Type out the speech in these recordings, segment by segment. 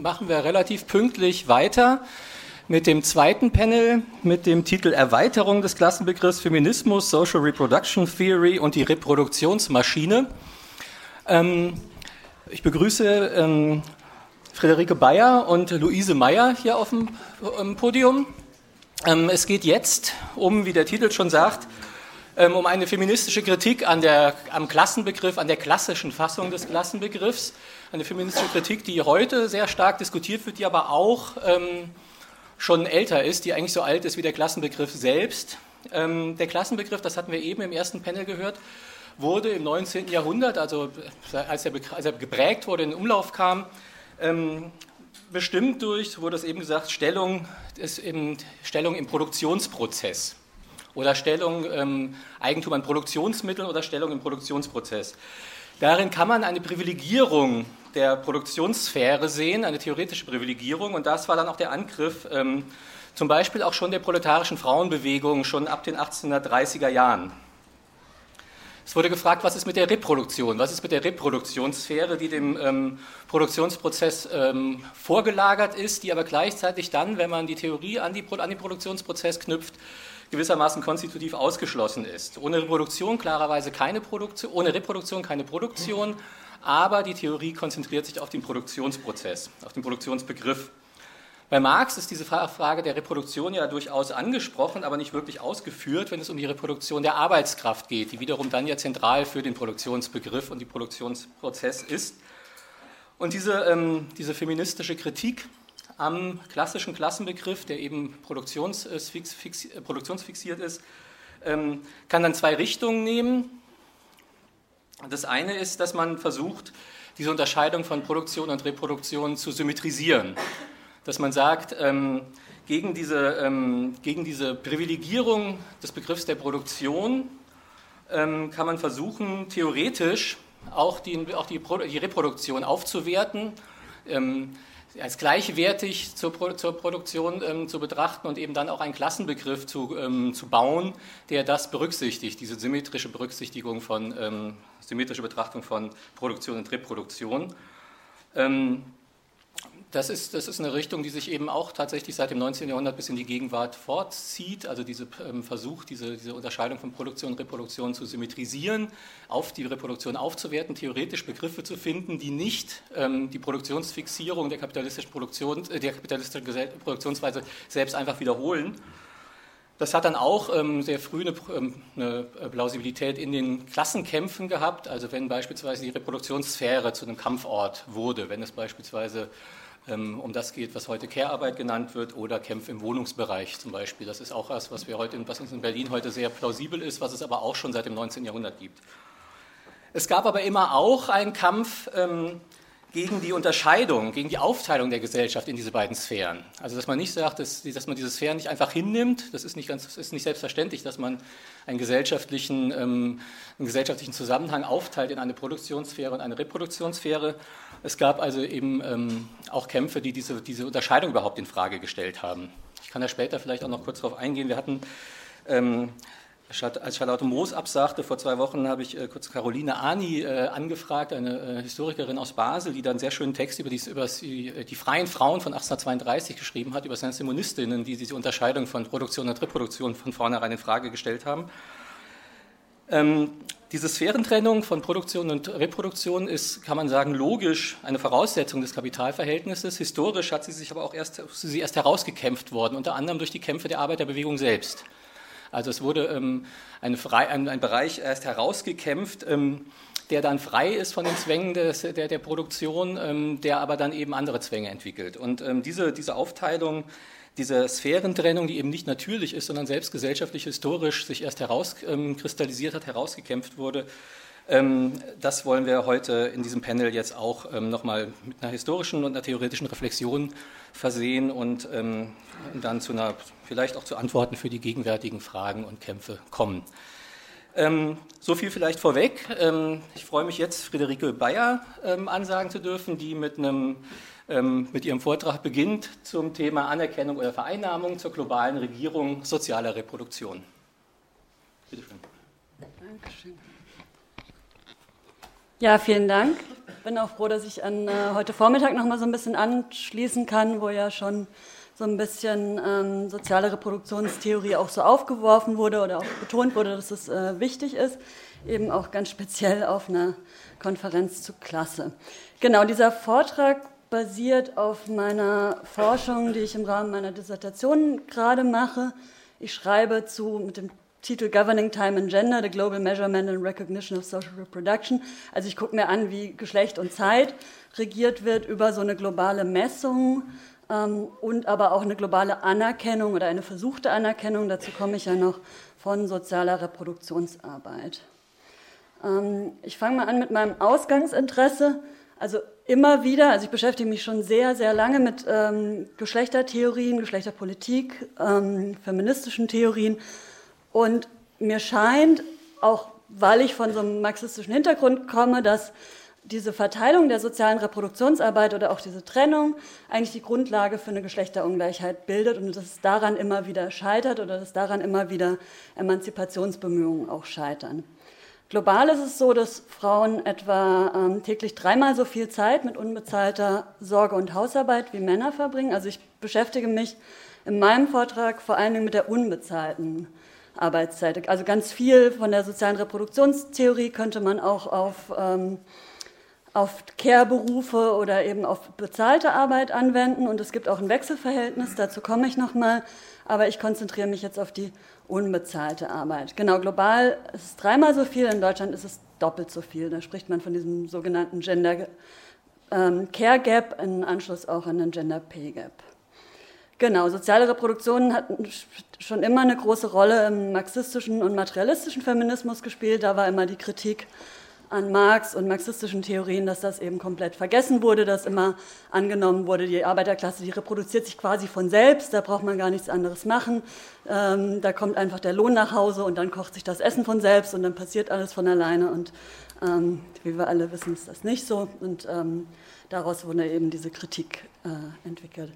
machen wir relativ pünktlich weiter mit dem zweiten Panel mit dem Titel Erweiterung des Klassenbegriffs Feminismus, Social Reproduction Theory und die Reproduktionsmaschine. Ähm, ich begrüße ähm, Friederike Bayer und Luise Meyer hier auf dem ähm, Podium. Ähm, es geht jetzt um, wie der Titel schon sagt, um eine feministische Kritik an der, am Klassenbegriff, an der klassischen Fassung des Klassenbegriffs. Eine feministische Kritik, die heute sehr stark diskutiert wird, die aber auch ähm, schon älter ist, die eigentlich so alt ist wie der Klassenbegriff selbst. Ähm, der Klassenbegriff, das hatten wir eben im ersten Panel gehört, wurde im 19. Jahrhundert, also als er, als er geprägt wurde, in den Umlauf kam, ähm, bestimmt durch, wurde es eben gesagt, Stellung, ist im, Stellung im Produktionsprozess oder Stellung ähm, Eigentum an Produktionsmitteln oder Stellung im Produktionsprozess. Darin kann man eine Privilegierung der Produktionssphäre sehen, eine theoretische Privilegierung. Und das war dann auch der Angriff ähm, zum Beispiel auch schon der proletarischen Frauenbewegung schon ab den 1830er Jahren. Es wurde gefragt, was ist mit der Reproduktion? Was ist mit der Reproduktionssphäre, die dem ähm, Produktionsprozess ähm, vorgelagert ist, die aber gleichzeitig dann, wenn man die Theorie an, die, an den Produktionsprozess knüpft, gewissermaßen konstitutiv ausgeschlossen ist. Ohne Reproduktion klarerweise keine Produktion, ohne Reproduktion keine Produktion, aber die Theorie konzentriert sich auf den Produktionsprozess, auf den Produktionsbegriff. Bei Marx ist diese Frage der Reproduktion ja durchaus angesprochen, aber nicht wirklich ausgeführt, wenn es um die Reproduktion der Arbeitskraft geht, die wiederum dann ja zentral für den Produktionsbegriff und den Produktionsprozess ist. Und diese, ähm, diese feministische Kritik am klassischen Klassenbegriff, der eben produktionsfixiert ist, ähm, kann dann zwei Richtungen nehmen. Das eine ist, dass man versucht, diese Unterscheidung von Produktion und Reproduktion zu symmetrisieren. Dass man sagt, ähm, gegen diese, ähm, gegen diese Privilegierung des Begriffs der Produktion kann man versuchen, theoretisch auch die, auch die, die Reproduktion aufzuwerten als gleichwertig zur, Pro zur Produktion ähm, zu betrachten und eben dann auch einen Klassenbegriff zu, ähm, zu bauen, der das berücksichtigt, diese symmetrische Berücksichtigung von, ähm, symmetrische Betrachtung von Produktion und Reproduktion. Ähm, das ist, das ist eine Richtung, die sich eben auch tatsächlich seit dem 19. Jahrhundert bis in die Gegenwart fortzieht. Also dieser ähm, Versuch, diese, diese Unterscheidung von Produktion und Reproduktion zu symmetrisieren, auf die Reproduktion aufzuwerten, theoretisch Begriffe zu finden, die nicht ähm, die Produktionsfixierung der kapitalistischen, Produktion, äh, der kapitalistischen Produktionsweise selbst einfach wiederholen. Das hat dann auch ähm, sehr früh eine, ähm, eine, Plausibilität in den Klassenkämpfen gehabt. Also wenn beispielsweise die Reproduktionssphäre zu einem Kampfort wurde, wenn es beispielsweise um das geht, was heute Care-Arbeit genannt wird, oder Kämpfe im Wohnungsbereich zum Beispiel. Das ist auch was, was, wir heute, was uns in Berlin heute sehr plausibel ist, was es aber auch schon seit dem 19. Jahrhundert gibt. Es gab aber immer auch einen Kampf ähm, gegen die Unterscheidung, gegen die Aufteilung der Gesellschaft in diese beiden Sphären. Also dass man nicht sagt, dass, dass man diese Sphären nicht einfach hinnimmt, das ist nicht, ganz, ist nicht selbstverständlich, dass man einen gesellschaftlichen, ähm, einen gesellschaftlichen Zusammenhang aufteilt in eine Produktionssphäre und eine Reproduktionssphäre. Es gab also eben ähm, auch Kämpfe, die diese, diese Unterscheidung überhaupt in Frage gestellt haben. Ich kann da später vielleicht auch noch kurz darauf eingehen. Wir hatten ähm, als Charlotte Moos absagte, vor zwei Wochen habe ich äh, kurz Caroline Ani äh, angefragt, eine äh, Historikerin aus Basel, die da einen sehr schönen Text über, die, über die, äh, die freien Frauen von 1832 geschrieben hat, über Sensimonistinnen, die diese Unterscheidung von Produktion und Reproduktion von vornherein in Frage gestellt haben. Ähm, diese Sphärentrennung von Produktion und Reproduktion ist, kann man sagen, logisch eine Voraussetzung des Kapitalverhältnisses. Historisch hat sie sich aber auch erst, sie erst herausgekämpft worden, unter anderem durch die Kämpfe der Arbeiterbewegung selbst. Also es wurde ähm, ein, frei, ein, ein, Bereich erst herausgekämpft, ähm, der dann frei ist von den Zwängen des, der, der, Produktion, ähm, der aber dann eben andere Zwänge entwickelt. Und ähm, diese, diese Aufteilung, diese Sphärentrennung, die eben nicht natürlich ist, sondern selbst gesellschaftlich historisch sich erst herauskristallisiert hat, herausgekämpft wurde, ähm, das wollen wir heute in diesem Panel jetzt auch ähm, nochmal mit einer historischen und einer theoretischen Reflexion versehen und ähm, dann zu einer, vielleicht auch zu Antworten für die gegenwärtigen Fragen und Kämpfe kommen. so viel vielleicht vorweg. ich freue mich jetzt, Friederike Bayer ansagen zu dürfen, die mit, einem, mit ihrem Vortrag beginnt zum Thema Anerkennung oder Vereinnahmung zur globalen Regierung sozialer Reproduktion. Bitte schön. Dankeschön. Ja, vielen Dank. Bin auch froh, dass ich an äh, heute Vormittag noch mal so ein bisschen anschließen kann, wo ja schon so ein bisschen ähm, soziale Reproduktionstheorie auch so aufgeworfen wurde oder auch betont wurde, dass es äh, wichtig ist, eben auch ganz speziell auf einer Konferenz zu Klasse. Genau, dieser Vortrag basiert auf meiner Forschung, die ich im Rahmen meiner Dissertation gerade mache. Ich schreibe zu mit dem Titel Governing Time and Gender, the Global Measurement and Recognition of Social Reproduction. Also ich gucke mir an, wie Geschlecht und Zeit regiert wird über so eine globale Messung ähm, und aber auch eine globale Anerkennung oder eine versuchte Anerkennung, dazu komme ich ja noch, von sozialer Reproduktionsarbeit. Ähm, ich fange mal an mit meinem Ausgangsinteresse. Also immer wieder, also ich beschäftige mich schon sehr, sehr lange mit ähm, Geschlechtertheorien, Geschlechterpolitik, ähm, feministischen Theorien. Und mir scheint, auch weil ich von so einem marxistischen Hintergrund komme, dass diese Verteilung der sozialen Reproduktionsarbeit oder auch diese Trennung eigentlich die Grundlage für eine Geschlechterungleichheit bildet und dass es daran immer wieder scheitert oder dass daran immer wieder Emanzipationsbemühungen auch scheitern. Global ist es so, dass Frauen etwa ähm, täglich dreimal so viel Zeit mit unbezahlter Sorge und Hausarbeit wie Männer verbringen. Also ich beschäftige mich in meinem Vortrag vor allen Dingen mit der unbezahlten Arbeitszeit. Also ganz viel von der sozialen Reproduktionstheorie könnte man auch auf ähm, auf Care-Berufe oder eben auf bezahlte Arbeit anwenden. Und es gibt auch ein Wechselverhältnis, dazu komme ich nochmal. Aber ich konzentriere mich jetzt auf die unbezahlte Arbeit. Genau, global ist es dreimal so viel, in Deutschland ist es doppelt so viel. Da spricht man von diesem sogenannten Gender ähm, Care Gap, im Anschluss auch an den Gender Pay Gap. Genau, soziale Reproduktion hat schon immer eine große Rolle im marxistischen und materialistischen Feminismus gespielt. Da war immer die Kritik an Marx und marxistischen Theorien, dass das eben komplett vergessen wurde, dass immer angenommen wurde, die Arbeiterklasse, die reproduziert sich quasi von selbst, da braucht man gar nichts anderes machen. Ähm, da kommt einfach der Lohn nach Hause und dann kocht sich das Essen von selbst und dann passiert alles von alleine. Und ähm, wie wir alle wissen, ist das nicht so. Und ähm, daraus wurde eben diese Kritik äh, entwickelt.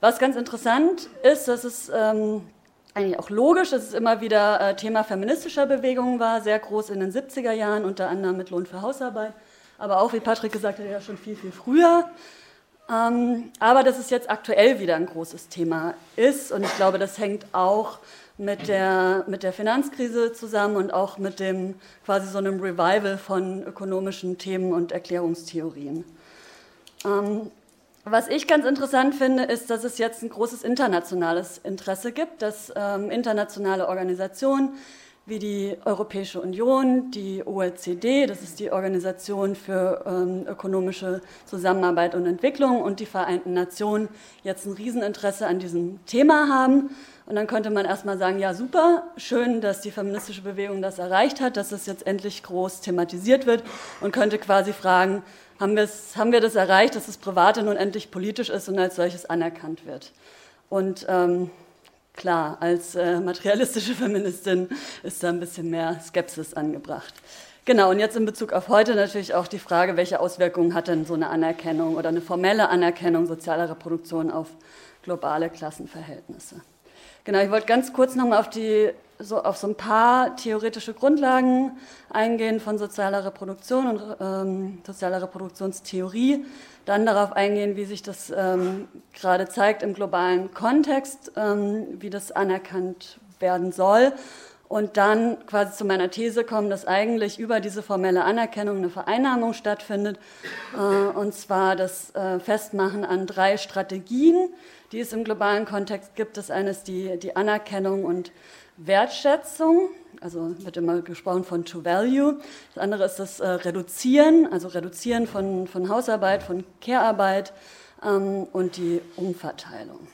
Was ganz interessant ist, dass es ähm, eigentlich auch logisch, dass es immer wieder äh, Thema feministischer Bewegungen war, sehr groß in den 70er Jahren, unter anderem mit Lohn für Hausarbeit, aber auch, wie Patrick gesagt hat, ja schon viel, viel früher. Ähm, aber dass es jetzt aktuell wieder ein großes Thema ist und ich glaube, das hängt auch mit der, mit der Finanzkrise zusammen und auch mit dem quasi so einem Revival von ökonomischen Themen und Erklärungstheorien. Ähm, was ich ganz interessant finde, ist, dass es jetzt ein großes internationales Interesse gibt, dass ähm, internationale Organisationen wie die Europäische Union, die OECD, das ist die Organisation für ähm, ökonomische Zusammenarbeit und Entwicklung und die Vereinten Nationen jetzt ein Rieseninteresse an diesem Thema haben. Und dann könnte man erstmal sagen, ja super, schön, dass die feministische Bewegung das erreicht hat, dass es jetzt endlich groß thematisiert wird und könnte quasi fragen, haben, haben wir das erreicht, dass das Private nun endlich politisch ist und als solches anerkannt wird. Und ähm, klar, als äh, materialistische Feministin ist da ein bisschen mehr Skepsis angebracht. Genau, und jetzt in Bezug auf heute natürlich auch die Frage, welche Auswirkungen hat denn so eine Anerkennung oder eine formelle Anerkennung sozialer Reproduktion auf globale Klassenverhältnisse. Genau, ich wollte ganz kurz nochmal auf die so auf so ein paar theoretische Grundlagen eingehen von sozialer Reproduktion und ähm, sozialer Reproduktionstheorie, dann darauf eingehen, wie sich das ähm, gerade zeigt im globalen Kontext, ähm, wie das anerkannt werden soll. Und dann quasi zu meiner These kommen, dass eigentlich über diese formelle Anerkennung eine Vereinnahmung stattfindet, äh, und zwar das äh, Festmachen an drei Strategien, die es im globalen Kontext gibt. Das eine ist die, die Anerkennung und Wertschätzung, also wird immer gesprochen von to value. Das andere ist das äh, Reduzieren, also Reduzieren von, von Hausarbeit, von Care-Arbeit ähm, und die Umverteilung.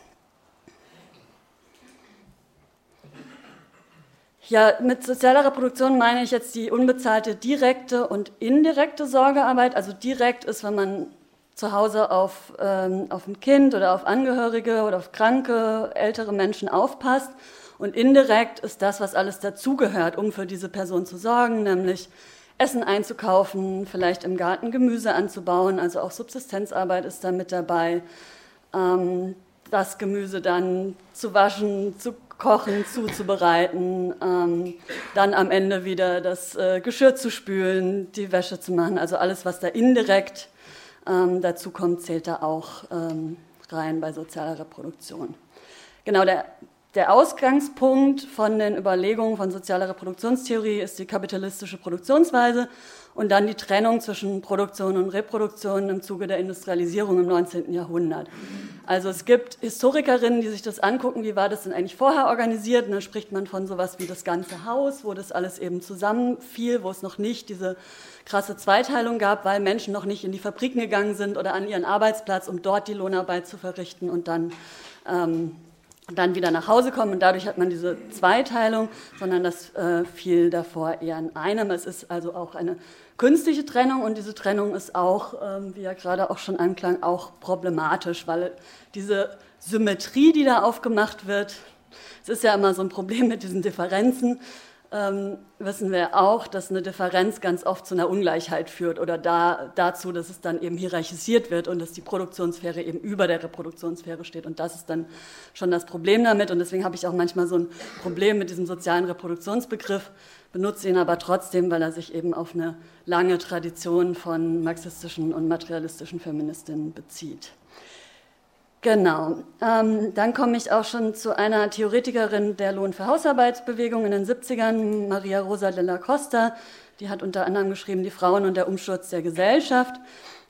Ja, mit sozialer Reproduktion meine ich jetzt die unbezahlte direkte und indirekte Sorgearbeit. Also direkt ist, wenn man zu Hause auf, ähm, auf ein Kind oder auf Angehörige oder auf kranke, ältere Menschen aufpasst. Und indirekt ist das, was alles dazugehört, um für diese Person zu sorgen, nämlich Essen einzukaufen, vielleicht im Garten Gemüse anzubauen, also auch Subsistenzarbeit ist da mit dabei. Ähm, das Gemüse dann zu waschen, zu kochen, zuzubereiten, ähm, dann am Ende wieder das äh, Geschirr zu spülen, die Wäsche zu machen, also alles, was da indirekt Ähm, dazu kommt, zählt da auch ähm, rein bei sozialer Reproduktion. Genau, der, der Ausgangspunkt von den Überlegungen von sozialer Reproduktionstheorie ist die kapitalistische Produktionsweise und dann die Trennung zwischen Produktion und Reproduktion im Zuge der Industrialisierung im 19. Jahrhundert. Also es gibt Historikerinnen, die sich das angucken, wie war das denn eigentlich vorher organisiert. Und dann spricht man von sowas wie das ganze Haus, wo das alles eben zusammenfiel, wo es noch nicht diese krasse Zweiteilung gab, weil Menschen noch nicht in die Fabriken gegangen sind oder an ihren Arbeitsplatz, um dort die Lohnarbeit zu verrichten und dann ähm, dann wieder nach Hause kommen und dadurch hat man diese Zweiteilung, sondern das äh, fiel davor eher in einem. Es ist also auch eine künstliche Trennung und diese Trennung ist auch, ähm, wie ja gerade auch schon anklang, auch problematisch, weil diese Symmetrie, die da aufgemacht wird, es ist ja immer so ein Problem mit diesen Differenzen, ähm, wissen wir auch, dass eine Differenz ganz oft zu einer Ungleichheit führt oder da, dazu, dass es dann eben hierarchisiert wird und dass die Produktionssphäre eben über der Reproduktionssphäre steht. Und das ist dann schon das Problem damit. Und deswegen habe ich auch manchmal so ein Problem mit diesem sozialen Reproduktionsbegriff, benutze ihn aber trotzdem, weil er sich eben auf eine lange Tradition von marxistischen und materialistischen Feministinnen bezieht. Genau. Ähm, dann komme ich auch schon zu einer Theoretikerin der Lohn für Hausarbeitsbewegung in den 70ern, Maria Rosa de la Costa. Die hat unter anderem geschrieben Die Frauen und der Umsturz der Gesellschaft.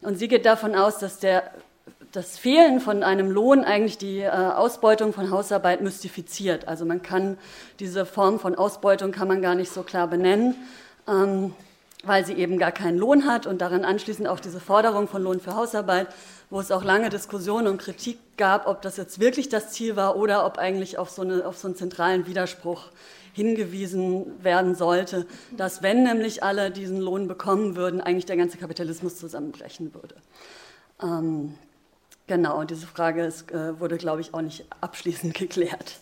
Und sie geht davon aus, dass der, das Fehlen von einem Lohn eigentlich die äh, Ausbeutung von Hausarbeit mystifiziert. Also man kann diese Form von Ausbeutung kann man gar nicht so klar benennen. Ähm, weil sie eben gar keinen Lohn hat und daran anschließend auch diese Forderung von Lohn für Hausarbeit wo es auch lange Diskussionen und Kritik gab, ob das jetzt wirklich das Ziel war oder ob eigentlich auf so, eine, auf so einen zentralen Widerspruch hingewiesen werden sollte, dass wenn nämlich alle diesen Lohn bekommen würden, eigentlich der ganze Kapitalismus zusammenbrechen würde. Ähm, genau, diese Frage ist, äh, wurde, glaube ich, auch nicht abschließend geklärt.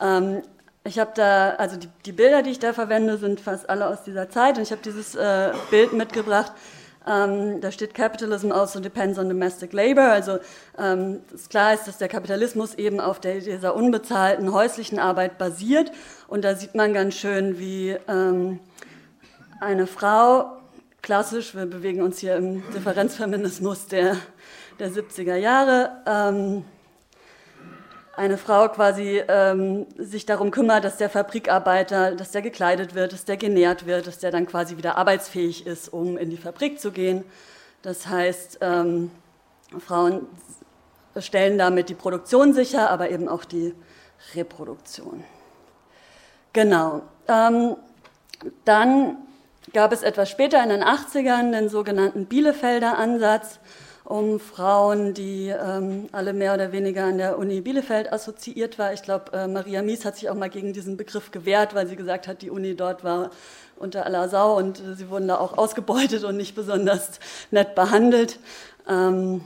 Ähm, ich habe da, also die, die, Bilder, die ich da verwende, sind fast alle aus dieser Zeit und ich habe dieses äh, Bild mitgebracht ähm, da steht Capitalism also depends on domestic labor. Also ähm, ist klar ist, dass der Kapitalismus eben auf der, dieser unbezahlten häuslichen Arbeit basiert. Und da sieht man ganz schön, wie ähm, eine Frau, klassisch, wir bewegen uns hier im Differenzfeminismus der, der 70er Jahre, ähm, eine Frau quasi ähm, sich darum kümmert, dass der Fabrikarbeiter, dass der gekleidet wird, dass der genährt wird, dass der dann quasi wieder arbeitsfähig ist, um in die Fabrik zu gehen. Das heißt, ähm, Frauen stellen damit die Produktion sicher, aber eben auch die Reproduktion. Genau. Ähm, dann gab es etwas später in den 80ern den sogenannten Bielefelder Ansatz um Frauen, die ähm, alle mehr oder weniger an der Uni Bielefeld assoziiert war. Ich glaube, äh, Maria Mies hat sich auch mal gegen diesen Begriff gewehrt, weil sie gesagt hat, die Uni dort war unter aller Sau und äh, sie wurden da auch ausgebeutet und nicht besonders nett behandelt. Ähm,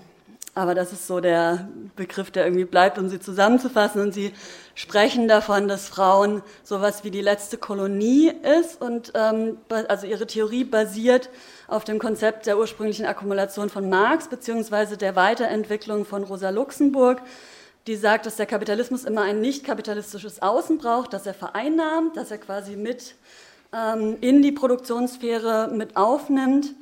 aber das ist so der Begriff, der irgendwie bleibt, um sie zusammenzufassen. Und sie sprechen davon, dass Frauen sowas wie die letzte Kolonie ist und ähm, also ihre Theorie basiert auf dem Konzept der ursprünglichen Akkumulation von Marx beziehungsweise der Weiterentwicklung von Rosa Luxemburg, die sagt, dass der Kapitalismus immer ein nicht kapitalistisches Außen braucht, dass er vereinnahmt, dass er quasi mit ähm, in die Produktionssphäre mit aufnimmt,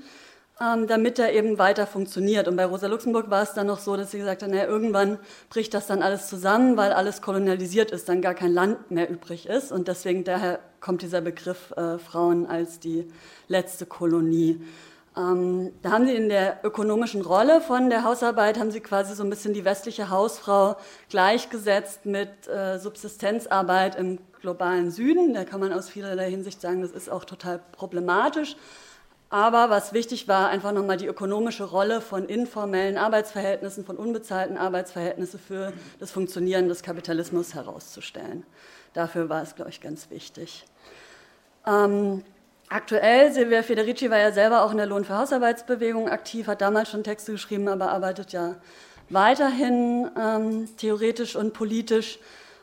ähm, damit er eben weiter funktioniert. Und bei Rosa Luxemburg war es dann noch so, dass sie gesagt hat, naja, irgendwann bricht das dann alles zusammen, weil alles kolonialisiert ist, dann gar kein Land mehr übrig ist. Und deswegen daher kommt dieser Begriff äh, Frauen als die letzte Kolonie. Ähm, da haben sie in der ökonomischen Rolle von der Hausarbeit, haben sie quasi so ein bisschen die westliche Hausfrau gleichgesetzt mit äh, Subsistenzarbeit im globalen Süden. Da kann man aus vielerlei Hinsicht sagen, das ist auch total problematisch. Aber was wichtig war, einfach nochmal die ökonomische Rolle von informellen Arbeitsverhältnissen, von unbezahlten Arbeitsverhältnissen für das Funktionieren des Kapitalismus herauszustellen. Dafür war es, glaube ich, ganz wichtig. Ähm, aktuell, Silvia Federici war ja selber auch in der Lohn- für Hausarbeitsbewegung aktiv, hat damals schon Texte geschrieben, aber arbeitet ja weiterhin ähm, theoretisch und politisch.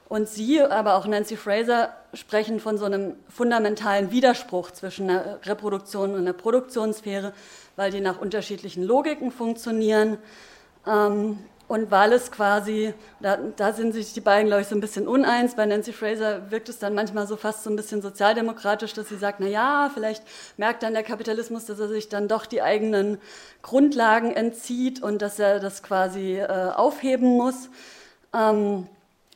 Und sie, aber auch Nancy Fraser, sprechen von so einem fundamentalen Widerspruch zwischen der Reproduktion und der Produktionssphäre, weil die nach unterschiedlichen Logiken funktionieren. Ähm, und weil es quasi, da, da, sind sich die beiden, glaube ich, so ein bisschen uneins. Bei Nancy Fraser wirkt es dann manchmal so fast so ein bisschen sozialdemokratisch, dass sie sagt, na ja, vielleicht merkt dann der Kapitalismus, dass er sich dann doch die eigenen Grundlagen entzieht und dass er das quasi äh, aufheben muss ähm,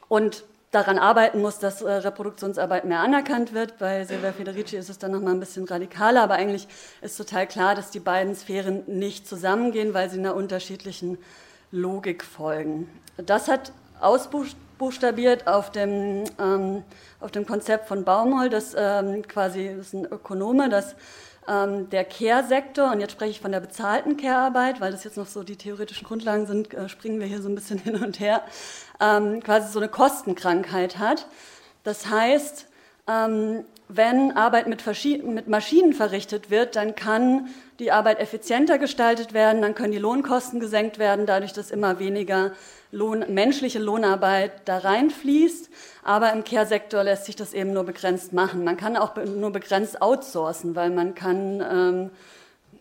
und daran arbeiten muss, dass äh, Reproduktionsarbeit mehr anerkannt wird. Bei Silvia Federici ist es dann nochmal ein bisschen radikaler, aber eigentlich ist total klar, dass die beiden Sphären nicht zusammengehen, weil sie einer unterschiedlichen Logik folgen. Das hat ausbuchstabiert auf dem, ähm, auf dem Konzept von Baumol, das ähm, quasi das ist ein Ökonome, dass ähm, der Care-Sektor, und jetzt spreche ich von der bezahlten Care-Arbeit, weil das jetzt noch so die theoretischen Grundlagen sind, äh, springen wir hier so ein bisschen hin und her, ähm, quasi so eine Kostenkrankheit hat. Das heißt, ähm, wenn Arbeit mit, mit, Maschinen verrichtet wird, dann kann die Arbeit effizienter gestaltet werden, dann können die Lohnkosten gesenkt werden, dadurch, dass immer weniger Lohn, menschliche Lohnarbeit da reinfließt. Aber im Care-Sektor lässt sich das eben nur begrenzt machen. Man kann auch nur begrenzt outsourcen, weil man kann ähm,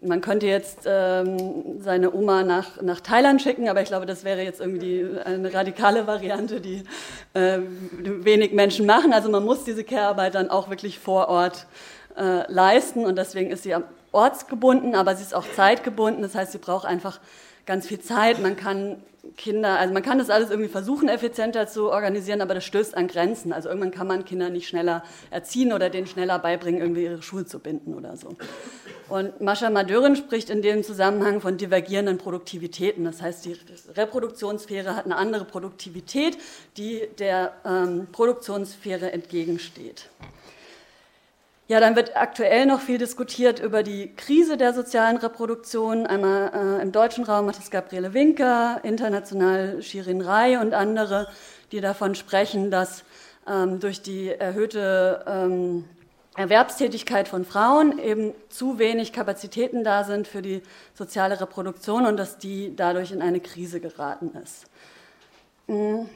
man könnte jetzt ähm, seine Oma nach, nach Thailand schicken, aber ich glaube, das wäre jetzt irgendwie eine radikale Variante, die äh, wenig Menschen machen. Also man muss diese Care-Arbeit dann auch wirklich vor Ort äh, leisten und deswegen ist sie ortsgebunden, aber sie ist auch zeitgebunden. Das heißt, sie braucht einfach ganz viel Zeit. Man kann Kinder, also man kann das alles irgendwie versuchen, effizienter zu organisieren, aber das stößt an Grenzen. Also irgendwann kann man Kinder nicht schneller erziehen oder denen schneller beibringen, irgendwie ihre Schuhe zu binden oder so. Und Mascha Madörin spricht in dem Zusammenhang von divergierenden Produktivitäten. Das heißt, die Reproduktionssphäre hat eine andere Produktivität, die der ähm, Produktionssphäre entgegensteht. Ja, dann wird aktuell noch viel diskutiert über die Krise der sozialen Reproduktion. Einmal äh, im deutschen Raum hat es Gabriele Winker, international Shirin Rai und andere, die davon sprechen, dass ähm, durch die erhöhte ähm, Erwerbstätigkeit von Frauen eben zu wenig Kapazitäten da sind für die soziale Reproduktion und dass die dadurch in eine Krise geraten ist. Mhm.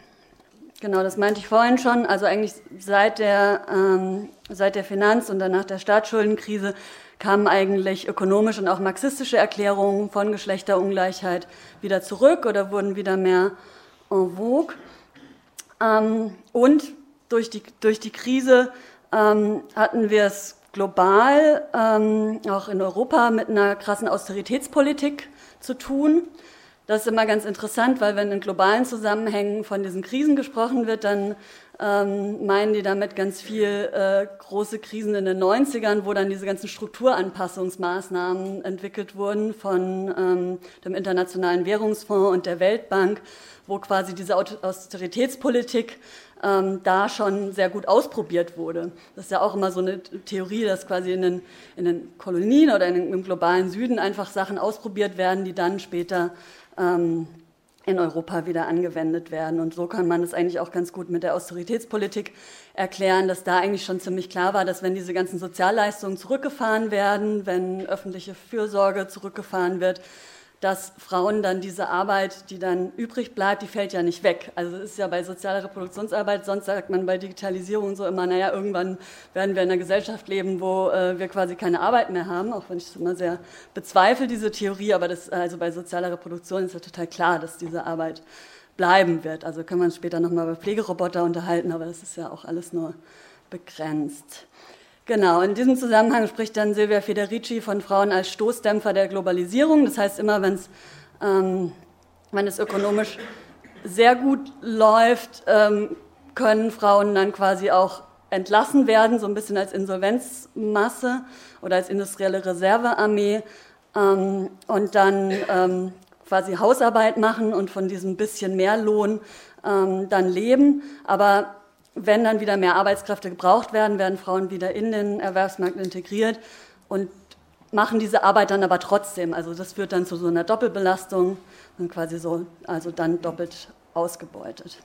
Genau, das meinte ich vorhin schon. Also eigentlich seit der, ähm, seit der Finanz- und danach der Staatsschuldenkrise kamen eigentlich ökonomische und auch marxistische Erklärungen von Geschlechterungleichheit wieder zurück oder wurden wieder mehr en vogue. Ähm, und durch die, durch die Krise ähm, hatten wir es global, ähm, auch in Europa, mit einer krassen Austeritätspolitik zu tun. Das ist immer ganz interessant, weil wenn in globalen Zusammenhängen von diesen Krisen gesprochen wird, dann ähm, meinen die damit ganz viel äh, große Krisen in den 90ern, wo dann diese ganzen Strukturanpassungsmaßnahmen entwickelt wurden von ähm, dem Internationalen Währungsfonds und der Weltbank, wo quasi diese Austeritätspolitik ähm, da schon sehr gut ausprobiert wurde. Das ist ja auch immer so eine Theorie, dass quasi in den, in den Kolonien oder in, im globalen Süden einfach Sachen ausprobiert werden, die dann später ähm, in Europa wieder angewendet werden. Und so kann man das eigentlich auch ganz gut mit der Austeritätspolitik erklären, dass da eigentlich schon ziemlich klar war, dass wenn diese ganzen Sozialleistungen zurückgefahren werden, wenn öffentliche Fürsorge zurückgefahren wird, dass Frauen dann diese Arbeit, die dann übrig bleibt, die fällt ja nicht weg. Also es ist ja bei sozialer Reproduktionsarbeit, sonst sagt man bei Digitalisierung so immer, naja, irgendwann werden wir in einer Gesellschaft leben, wo äh, wir quasi keine Arbeit mehr haben, auch wenn ich das immer sehr bezweifle, diese Theorie, aber das, also bei sozialer Reproduktion ist ja total klar, dass diese Arbeit bleiben wird. Also können wir uns später nochmal über Pflegeroboter unterhalten, aber das ist ja auch alles nur begrenzt. Genau, in diesem Zusammenhang spricht dann Silvia Federici von Frauen als Stoßdämpfer der Globalisierung. Das heißt, immer wenn es, ähm, wenn es ökonomisch sehr gut läuft, ähm, können Frauen dann quasi auch entlassen werden, so ein bisschen als Insolvenzmasse oder als industrielle Reservearmee ähm, und dann ähm, quasi Hausarbeit machen und von diesem bisschen mehr Lohn ähm, dann leben. Aber wenn dann wieder mehr Arbeitskräfte gebraucht werden, werden Frauen wieder in den Erwerbsmarkt integriert und machen diese Arbeit dann aber trotzdem. Also das führt dann zu so einer Doppelbelastung und quasi so, also dann doppelt ausgebeutet.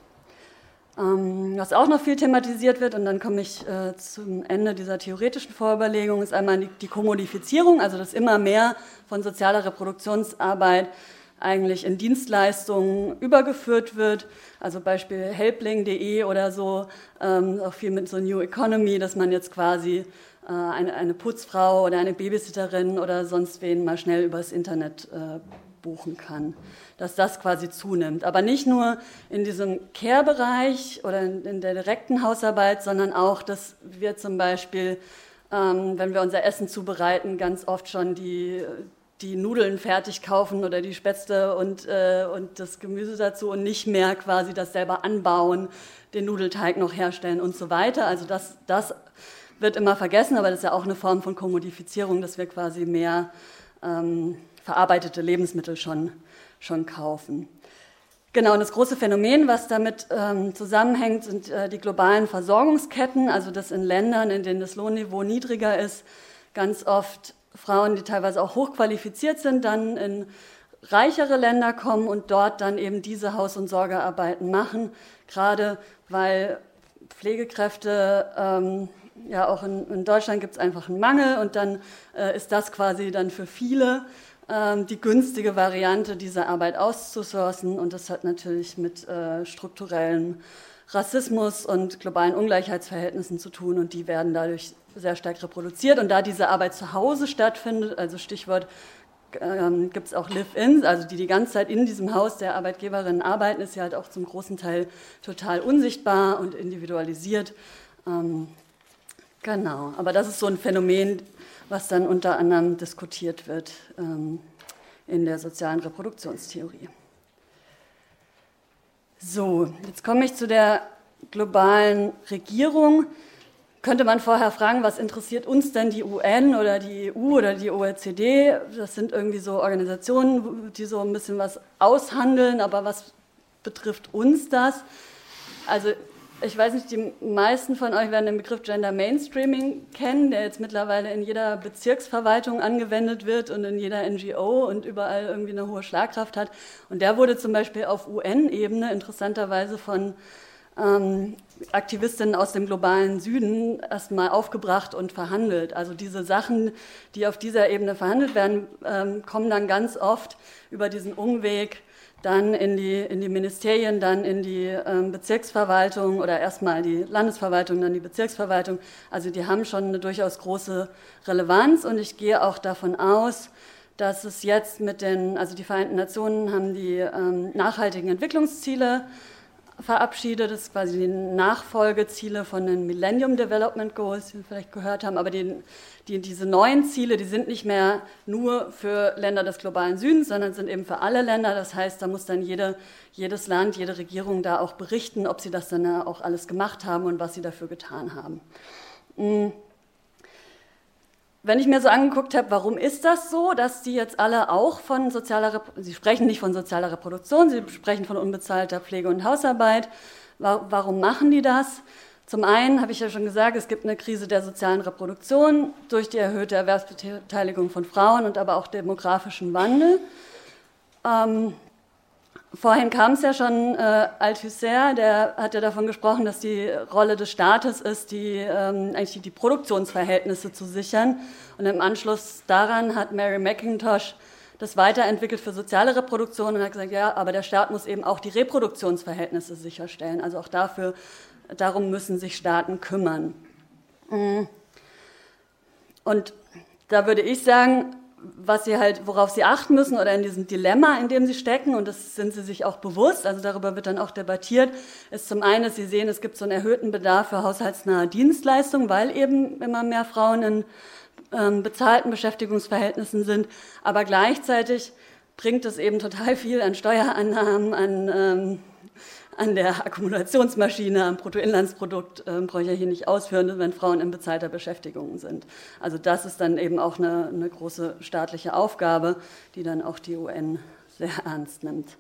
Ähm, was auch noch viel thematisiert wird, und dann komme ich äh, zum Ende dieser theoretischen Vorüberlegung, ist einmal die, die Kommodifizierung, also dass immer mehr von sozialer Reproduktionsarbeit eigentlich in Dienstleistungen übergeführt wird. Also Beispiel helpling.de oder so, ähm, auch viel mit so New Economy, dass man jetzt quasi äh, eine, eine Putzfrau oder eine Babysitterin oder sonst wen mal schnell übers Internet äh, buchen kann, dass das quasi zunimmt. Aber nicht nur in diesem Care-Bereich oder in, in, der direkten Hausarbeit, sondern auch, dass wir zum Beispiel, ähm, wenn wir unser Essen zubereiten, ganz oft schon die, die Nudeln fertig kaufen oder die Spätzle und, äh, und das Gemüse dazu und nicht mehr quasi das selber anbauen, den Nudelteig noch herstellen und so weiter. Also das, das wird immer vergessen, aber das ist ja auch eine Form von Kommodifizierung, dass wir quasi mehr ähm, verarbeitete Lebensmittel schon, schon kaufen. Genau, und das große Phänomen, was damit ähm, zusammenhängt, sind äh, die globalen Versorgungsketten, also dass in Ländern, in denen das Lohnniveau niedriger ist, ganz oft Frauen, die teilweise auch hochqualifiziert sind, dann in reichere Länder kommen und dort dann eben diese Haus- und Sorgearbeiten machen, gerade weil Pflegekräfte ähm, ja auch in, in Deutschland gibt es einfach einen Mangel und dann äh, ist das quasi dann für viele ähm, die günstige Variante, diese Arbeit auszusourcen. Und das hat natürlich mit äh, strukturellen Rassismus und globalen Ungleichheitsverhältnissen zu tun und die werden dadurch sehr stark reproduziert und da diese Arbeit zu Hause stattfindet, also Stichwort ähm, gibt es auch Live-ins, also die die ganze Zeit in diesem Haus der Arbeitgeberinnen arbeiten, ist ja halt auch zum großen Teil total unsichtbar und individualisiert. Ähm, Genau, aber das ist so ein Phänomen, was dann unter anderem diskutiert wird ähm, in der sozialen Reproduktionstheorie. So, jetzt komme ich zu der globalen Regierung. Könnte man vorher fragen, was interessiert uns denn die UN oder die EU oder die OECD? Das sind irgendwie so Organisationen, die so ein bisschen was aushandeln, aber was betrifft uns das? Also ich weiß nicht, die meisten von euch werden den Begriff Gender Mainstreaming kennen, der jetzt mittlerweile in jeder Bezirksverwaltung angewendet wird und in jeder NGO und überall irgendwie eine hohe Schlagkraft hat. Und der wurde zum Beispiel auf UN-Ebene interessanterweise von ähm, Aktivistinnen aus dem globalen Süden erstmal aufgebracht und verhandelt. Also diese Sachen, die auf dieser Ebene verhandelt werden, ähm, kommen dann ganz oft über diesen Umweg dann in die, in die Ministerien, dann in die ähm, Bezirksverwaltung oder erstmal die Landesverwaltung, dann die Bezirksverwaltung. Also die haben schon eine durchaus große Relevanz und ich gehe auch davon aus, dass es jetzt mit den, also die Vereinten Nationen haben die ähm, nachhaltigen Entwicklungsziele verabschiedet. Das ist quasi die Nachfolgeziele von den Millennium Development Goals, die wir vielleicht gehört haben. Aber die, die, diese neuen Ziele, die sind nicht mehr nur für Länder des globalen Südens, sondern sind eben für alle Länder. Das heißt, da muss dann jede, jedes Land, jede Regierung da auch berichten, ob sie das dann auch alles gemacht haben und was sie dafür getan haben. Mhm wenn ich mir so angeguckt habe, warum ist das so, dass die jetzt alle auch von sozialer, Rep sie sprechen nicht von sozialer Reproduktion, sie sprechen von unbezahlter Pflege und Hausarbeit. Warum machen die das? Zum einen habe ich ja schon gesagt, es gibt eine Krise der sozialen Reproduktion durch die erhöhte Erwerbsbeteiligung von Frauen und aber auch demografischen Wandel. Ähm, Vorhin kam es ja schon, äh, Althusser, der hat ja davon gesprochen, dass die Rolle des Staates ist, die, ähm, eigentlich die Produktionsverhältnisse zu sichern. Und im Anschluss daran hat Mary McIntosh das weiterentwickelt für soziale Reproduktion und hat gesagt, ja, aber der Staat muss eben auch die Reproduktionsverhältnisse sicherstellen. Also auch dafür, darum müssen sich Staaten kümmern. Mhm. Und da würde ich sagen, was sie halt, worauf sie achten müssen oder in diesem Dilemma, in dem sie stecken, und das sind sie sich auch bewusst, also darüber wird dann auch debattiert, ist zum einen, dass sie sehen, es gibt so einen erhöhten Bedarf für haushaltsnahe Dienstleistungen, weil eben immer mehr Frauen in ähm, bezahlten Beschäftigungsverhältnissen sind, aber gleichzeitig bringt es eben total viel an Steuerannahmen, an ähm, an der Akkumulationsmaschine, am Bruttoinlandsprodukt äh, brauche ich ja hier nicht ausführen, wenn Frauen in bezahlter Beschäftigung sind. Also das ist dann eben auch eine, eine große staatliche Aufgabe, die dann auch die UN sehr ernst nimmt.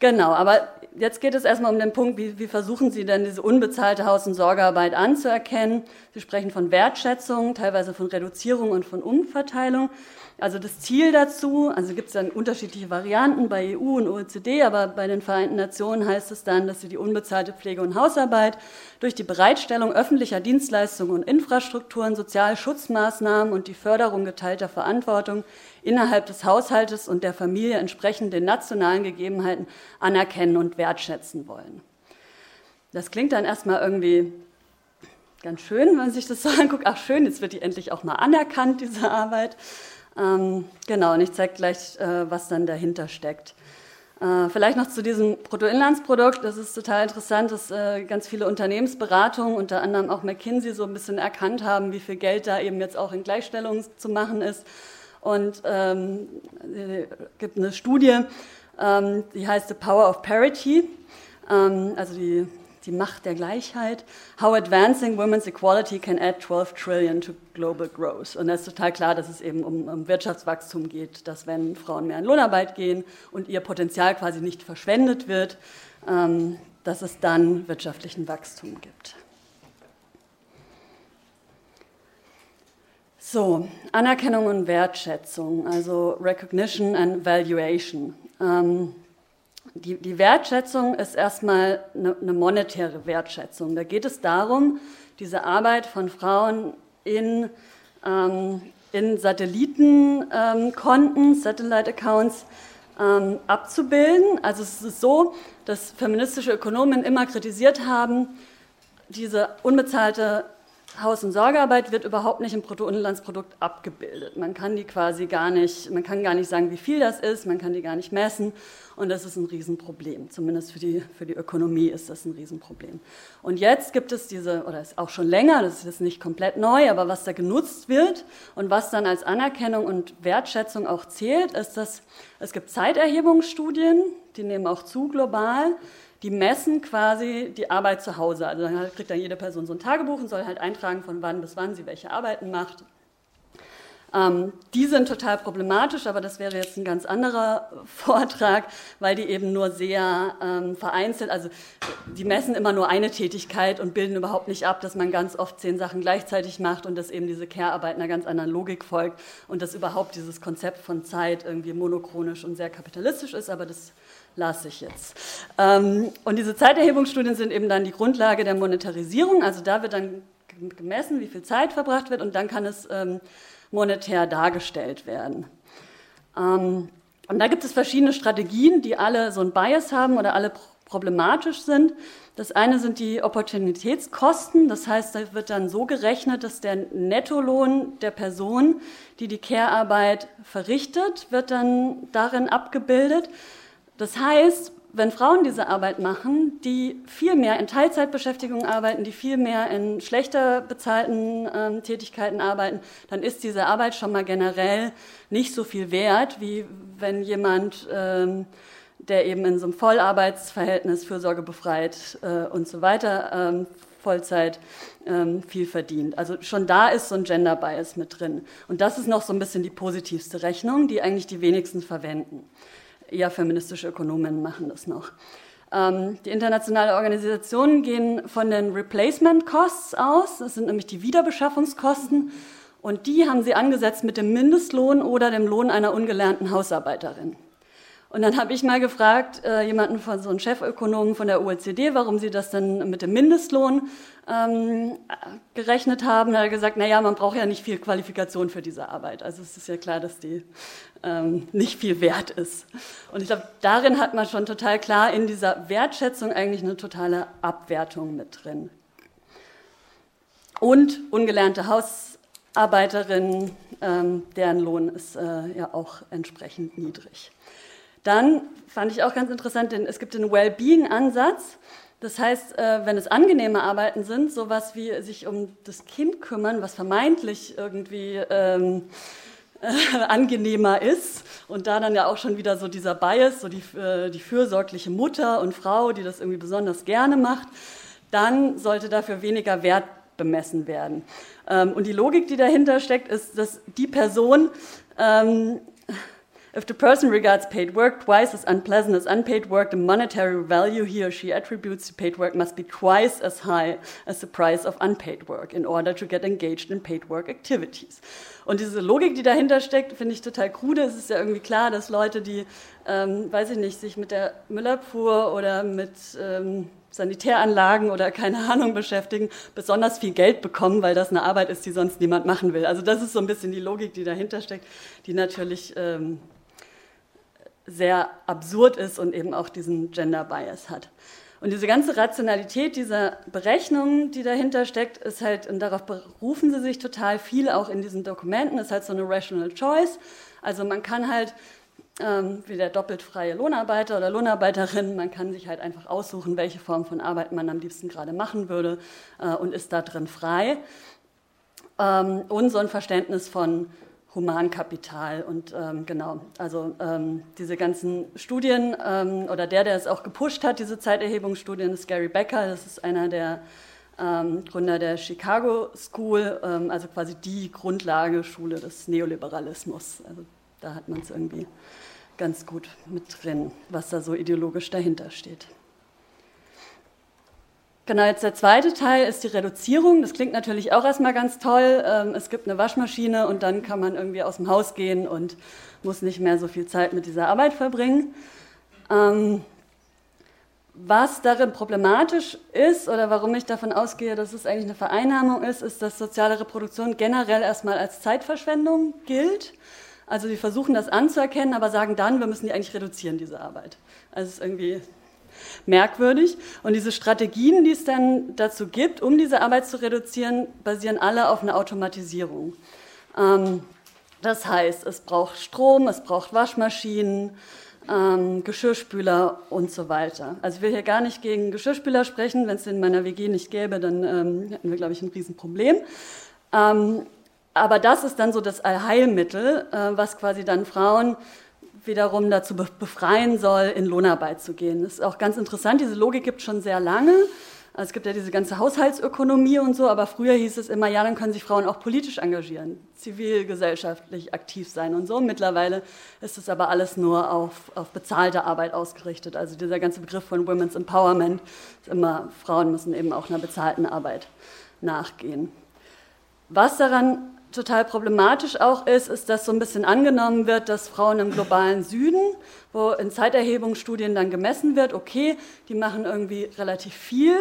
Genau, aber jetzt geht es erstmal um den Punkt, wie, wie, versuchen Sie denn diese unbezahlte Haus- und Sorgearbeit anzuerkennen? Sie sprechen von Wertschätzung, teilweise von Reduzierung und von Umverteilung. Also das Ziel dazu, also gibt es dann unterschiedliche Varianten bei EU und OECD, aber bei den Vereinten Nationen heißt es dann, dass sie die unbezahlte Pflege und Hausarbeit durch die Bereitstellung öffentlicher Dienstleistungen und Infrastrukturen, Sozialschutzmaßnahmen und die Förderung geteilter Verantwortung innerhalb des Haushaltes und der Familie entsprechend den nationalen Gegebenheiten anerkennen und wertschätzen wollen. Das klingt dann erstmal irgendwie ganz schön, wenn man sich das so anguckt. Ach schön, jetzt wird die endlich auch mal anerkannt, diese Arbeit. Ähm, genau, und ich zeige gleich, äh, was dann dahinter steckt. Äh, vielleicht noch zu diesem Bruttoinlandsprodukt. Das ist total interessant, dass äh, ganz viele Unternehmensberatungen, unter anderem auch McKinsey, so ein bisschen erkannt haben, wie viel Geld da eben jetzt auch in Gleichstellung zu machen ist. Und ähm, es gibt eine Studie, ähm, die heißt The Power of Parity, ähm, also die die Macht der Gleichheit, How Advancing Women's Equality Can Add 12 Trillion to Global Growth. Und da ist total klar, dass es eben um, um, Wirtschaftswachstum geht, dass wenn Frauen mehr in Lohnarbeit gehen und ihr Potenzial quasi nicht verschwendet wird, ähm, dass es dann wirtschaftlichen Wachstum gibt. So, Anerkennung und Wertschätzung, also Recognition and Valuation. Ähm, die, die Wertschätzung ist erstmal eine, eine, monetäre Wertschätzung. Da geht es darum, diese Arbeit von Frauen in, ähm, in Satellitenkonten, ähm, Satellite-Accounts ähm, abzubilden. Also es ist so, dass feministische Ökonomen immer kritisiert haben, diese unbezahlte Haus- und Sorgearbeit wird überhaupt nicht im Bruttoinlandsprodukt abgebildet. Man kann die quasi gar nicht, man kann gar nicht sagen, wie viel das ist, man kann die gar nicht messen und das ist ein Riesenproblem. Zumindest für die, für die Ökonomie ist das ein Riesenproblem. Und jetzt gibt es diese, oder ist auch schon länger, das ist jetzt nicht komplett neu, aber was da genutzt wird und was dann als Anerkennung und Wertschätzung auch zählt, ist, dass es gibt Zeiterhebungsstudien, die nehmen auch zu global, die messen quasi die Arbeit zu Hause. Also dann kriegt dann jede Person so ein Tagebuch und soll halt eintragen, von wann bis wann sie welche Arbeiten macht. Ähm, die sind total problematisch, aber das wäre jetzt ein ganz anderer Vortrag, weil die eben nur sehr ähm, vereinzelt, also die messen immer nur eine Tätigkeit und bilden überhaupt nicht ab, dass man ganz oft zehn Sachen gleichzeitig macht und dass eben diese Care-Arbeit einer ganz anderen Logik folgt und dass überhaupt dieses Konzept von Zeit irgendwie monochronisch und sehr kapitalistisch ist, aber das lasse ich jetzt. Ähm, und diese Zeiterhebungsstudien sind eben dann die Grundlage der Monetarisierung. Also da wird dann gemessen, wie viel Zeit verbracht wird und dann kann es ähm, monetär dargestellt werden. Ähm, und da gibt es verschiedene Strategien, die alle so ein Bias haben oder alle problematisch sind. Das eine sind die Opportunitätskosten, das heißt, da wird dann so gerechnet, dass der Nettolohn der Person, die die Care-Arbeit verrichtet, wird dann darin abgebildet. Das heißt, wenn Frauen diese Arbeit machen, die viel mehr in Teilzeitbeschäftigung arbeiten, die viel mehr in schlechter bezahlten ähm, Tätigkeiten arbeiten, dann ist diese Arbeit schon mal generell nicht so viel wert, wie wenn jemand, ähm, der eben in so einem Vollarbeitsverhältnis, fürsorgebefreit äh, und so weiter, ähm, Vollzeit ähm, viel verdient. Also schon da ist so ein Gender Bias mit drin. Und das ist noch so ein bisschen die positivste Rechnung, die eigentlich die wenigsten verwenden eher feministische Ökonomen machen das noch. Ähm, die internationalen Organisationen gehen von den Replacement Costs aus, das sind nämlich die Wiederbeschaffungskosten, und die haben sie angesetzt mit dem Mindestlohn oder dem Lohn einer ungelernten Hausarbeiterin. Und dann habe ich mal gefragt, äh, jemanden von so einem Chefökonomen von der OECD, warum sie das denn mit dem Mindestlohn ähm, gerechnet haben. Da hat er gesagt, naja, man braucht ja nicht viel Qualifikation für diese Arbeit. Also es ist ja klar, dass die ähm, nicht viel wert ist. Und ich glaube, darin hat man schon total klar in dieser Wertschätzung eigentlich eine totale Abwertung mit drin. Und ungelernte Hausarbeiterinnen, ähm, deren Lohn ist äh, ja auch entsprechend niedrig. Dann fand ich auch ganz interessant, denn es gibt den Wellbeing-Ansatz. Das heißt, äh, wenn es angenehme Arbeiten sind, sowas wie sich um das Kind kümmern, was vermeintlich irgendwie ähm, angenehmer ist und da dann ja auch schon wieder so dieser Bias, so die, äh, die fürsorgliche Mutter und Frau, die das irgendwie besonders gerne macht, dann sollte dafür weniger Wert bemessen werden. Ähm, und die Logik, die dahinter steckt, ist, dass die Person ähm, If the person regards paid work twice as unpleasant as unpaid work, the monetary value he or she attributes to paid work must be twice as high as the price of unpaid work in order to get engaged in paid work activities. Und diese Logik, die dahinter steckt, finde ich total krude. Es ist ja irgendwie klar, dass Leute, die, ähm, weiß ich nicht, sich mit der Müllabfuhr oder mit ähm, Sanitäranlagen oder keine Ahnung beschäftigen, besonders viel Geld bekommen, weil das eine Arbeit ist, die sonst niemand machen will. Also das ist so ein bisschen die Logik, die dahinter steckt, die natürlich ähm, sehr absurd ist und eben auch diesen Gender Bias hat. Und diese ganze Rationalität dieser Berechnungen, die dahinter steckt, ist halt, und darauf berufen sie sich total viel auch in diesen Dokumenten, ist halt so eine Rational Choice. Also man kann halt, ähm, wie der doppelt freie Lohnarbeiter oder Lohnarbeiterin, man kann sich halt einfach aussuchen, welche Form von Arbeit man am liebsten gerade machen würde äh, und ist da drin frei. Ähm, und so ein Verständnis von Humankapital. Und ähm, genau, also ähm, diese ganzen Studien ähm, oder der, der es auch gepusht hat, diese Zeiterhebungsstudien, ist Gary Becker. Das ist einer der ähm, Gründer der Chicago School, ähm, also quasi die Grundlageschule des Neoliberalismus. Also da hat man es irgendwie ganz gut mit drin, was da so ideologisch dahinter steht. Genau, jetzt der zweite Teil ist die Reduzierung. Das klingt natürlich auch erstmal ganz toll. Ähm, es gibt eine Waschmaschine und dann kann man irgendwie aus dem Haus gehen und muss nicht mehr so viel Zeit mit dieser Arbeit verbringen. Ähm, was darin problematisch ist oder warum ich davon ausgehe, dass es eigentlich eine Vereinnahmung ist, ist, dass soziale Reproduktion generell erstmal als Zeitverschwendung gilt. Also sie versuchen das anzuerkennen, aber sagen dann, wir müssen die eigentlich reduzieren, diese Arbeit. Also es ist irgendwie merkwürdig. Und diese Strategien, die es dann dazu gibt, um diese Arbeit zu reduzieren, basieren alle auf einer Automatisierung. Ähm, das heißt, es braucht Strom, es braucht Waschmaschinen, ähm, Geschirrspüler und so weiter. Also ich will hier gar nicht gegen Geschirrspüler sprechen. Wenn es in meiner WG nicht gäbe, dann ähm, hätten wir, glaube ich, ein Riesenproblem. Aber das ist dann so das Allheilmittel, äh, was quasi dann Frauen wiederum dazu befreien soll, in Lohnarbeit zu gehen. Das ist auch ganz interessant, diese Logik gibt es schon sehr lange. Also es gibt ja diese ganze Haushaltsökonomie und so, aber früher hieß es immer, ja, dann können sich Frauen auch politisch engagieren, zivilgesellschaftlich aktiv sein und so. Mittlerweile ist es aber alles nur auf, auf bezahlte Arbeit ausgerichtet. Also dieser ganze Begriff von Women's Empowerment ist immer, Frauen müssen eben auch einer bezahlten Arbeit nachgehen. Was daran total problematisch auch ist, ist, dass so ein bisschen angenommen wird, dass Frauen im globalen Süden, wo in Zeiterhebungsstudien dann gemessen wird, okay, die machen irgendwie relativ viel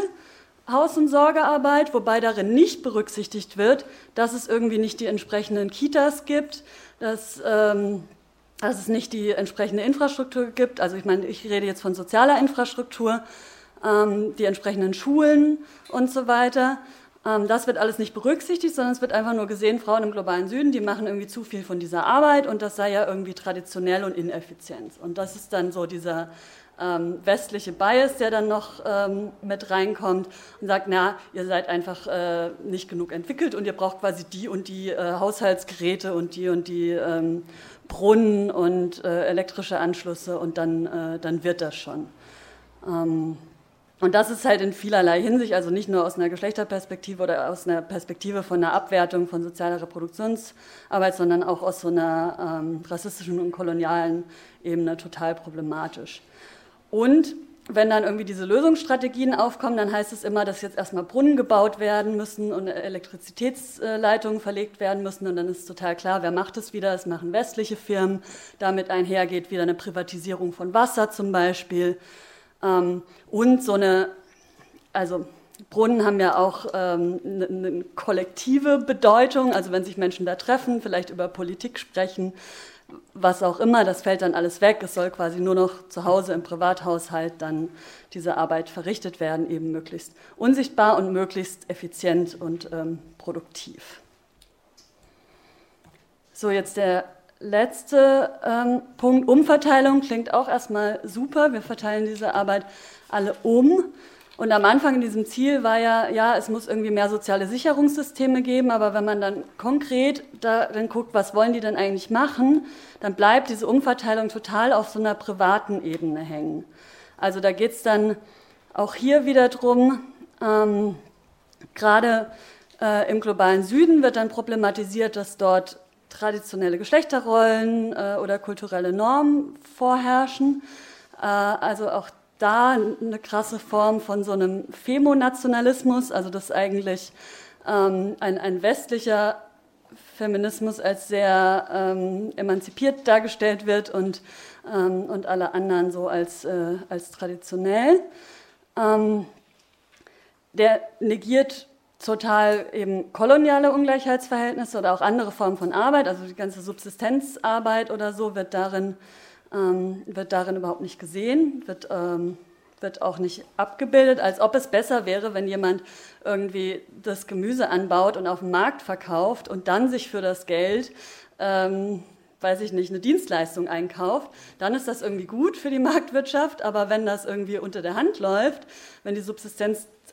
Haus- und Sorgearbeit, wobei darin nicht berücksichtigt wird, dass es irgendwie nicht die entsprechenden Kitas gibt, dass, ähm, dass es nicht die entsprechende Infrastruktur gibt. Also ich meine, ich rede jetzt von sozialer Infrastruktur, ähm, die entsprechenden Schulen und so weiter. Ähm, das wird alles nicht berücksichtigt, sondern es wird einfach nur gesehen, Frauen im globalen Süden, die machen irgendwie zu viel von dieser Arbeit und das sei ja irgendwie traditionell und ineffizient. Und das ist dann so dieser ähm, westliche Bias, der dann noch ähm, mit reinkommt und sagt, na, ihr seid einfach äh, nicht genug entwickelt und ihr braucht quasi die und die äh, Haushaltsgeräte und die und die ähm, Brunnen und äh, elektrische Anschlüsse und dann, äh, dann wird das schon. Und das ist halt in vielerlei Hinsicht, also nicht nur aus einer Geschlechterperspektive oder aus einer Perspektive von einer Abwertung von sozialer Reproduktionsarbeit, sondern auch aus so einer ähm, rassistischen und kolonialen Ebene total problematisch. Und wenn dann irgendwie diese Lösungsstrategien aufkommen, dann heißt es immer, dass jetzt erstmal Brunnen gebaut werden müssen und Elektrizitätsleitungen verlegt werden müssen. Und dann ist total klar, wer macht es wieder? Es machen westliche Firmen. Damit einhergeht wieder eine Privatisierung von Wasser zum Beispiel. Ähm, und so eine, also Brunnen haben ja auch ähm, eine, eine kollektive Bedeutung, also wenn sich Menschen da treffen, vielleicht über Politik sprechen, was auch immer, das fällt dann alles weg. Es soll quasi nur noch zu Hause im Privathaushalt dann diese Arbeit verrichtet werden, eben möglichst unsichtbar und möglichst effizient und ähm, produktiv. So, jetzt der letzte ähm, Punkt, Umverteilung, klingt auch erstmal super. Wir verteilen diese Arbeit alle um. Und am Anfang in diesem Ziel war ja, ja, es muss irgendwie mehr soziale Sicherungssysteme geben, aber wenn man dann konkret da dann guckt, was wollen die denn eigentlich machen, dann bleibt diese Umverteilung total auf so einer privaten Ebene hängen. Also da geht es dann auch hier wieder drum, ähm, gerade äh, im globalen Süden wird dann problematisiert, dass dort traditionelle Geschlechterrollen äh, oder kulturelle Normen vorherrschen. Äh, also auch da eine krasse Form von so einem Femonationalismus, also dass eigentlich ähm, ein, ein westlicher Feminismus als sehr ähm, emanzipiert dargestellt wird und, ähm, und alle anderen so als, äh, als traditionell. Ähm, der negiert total eben koloniale Ungleichheitsverhältnisse oder auch andere Formen von Arbeit, also die ganze Subsistenzarbeit oder so wird darin, ähm, wird darin überhaupt nicht gesehen, wird, ähm, wird auch nicht abgebildet, als ob es besser wäre, wenn jemand irgendwie das Gemüse anbaut und auf dem Markt verkauft und dann sich für das Geld ähm, weiß ich nicht, eine Dienstleistung einkauft, dann ist das irgendwie gut für die Marktwirtschaft. Aber wenn das irgendwie unter der Hand läuft, wenn die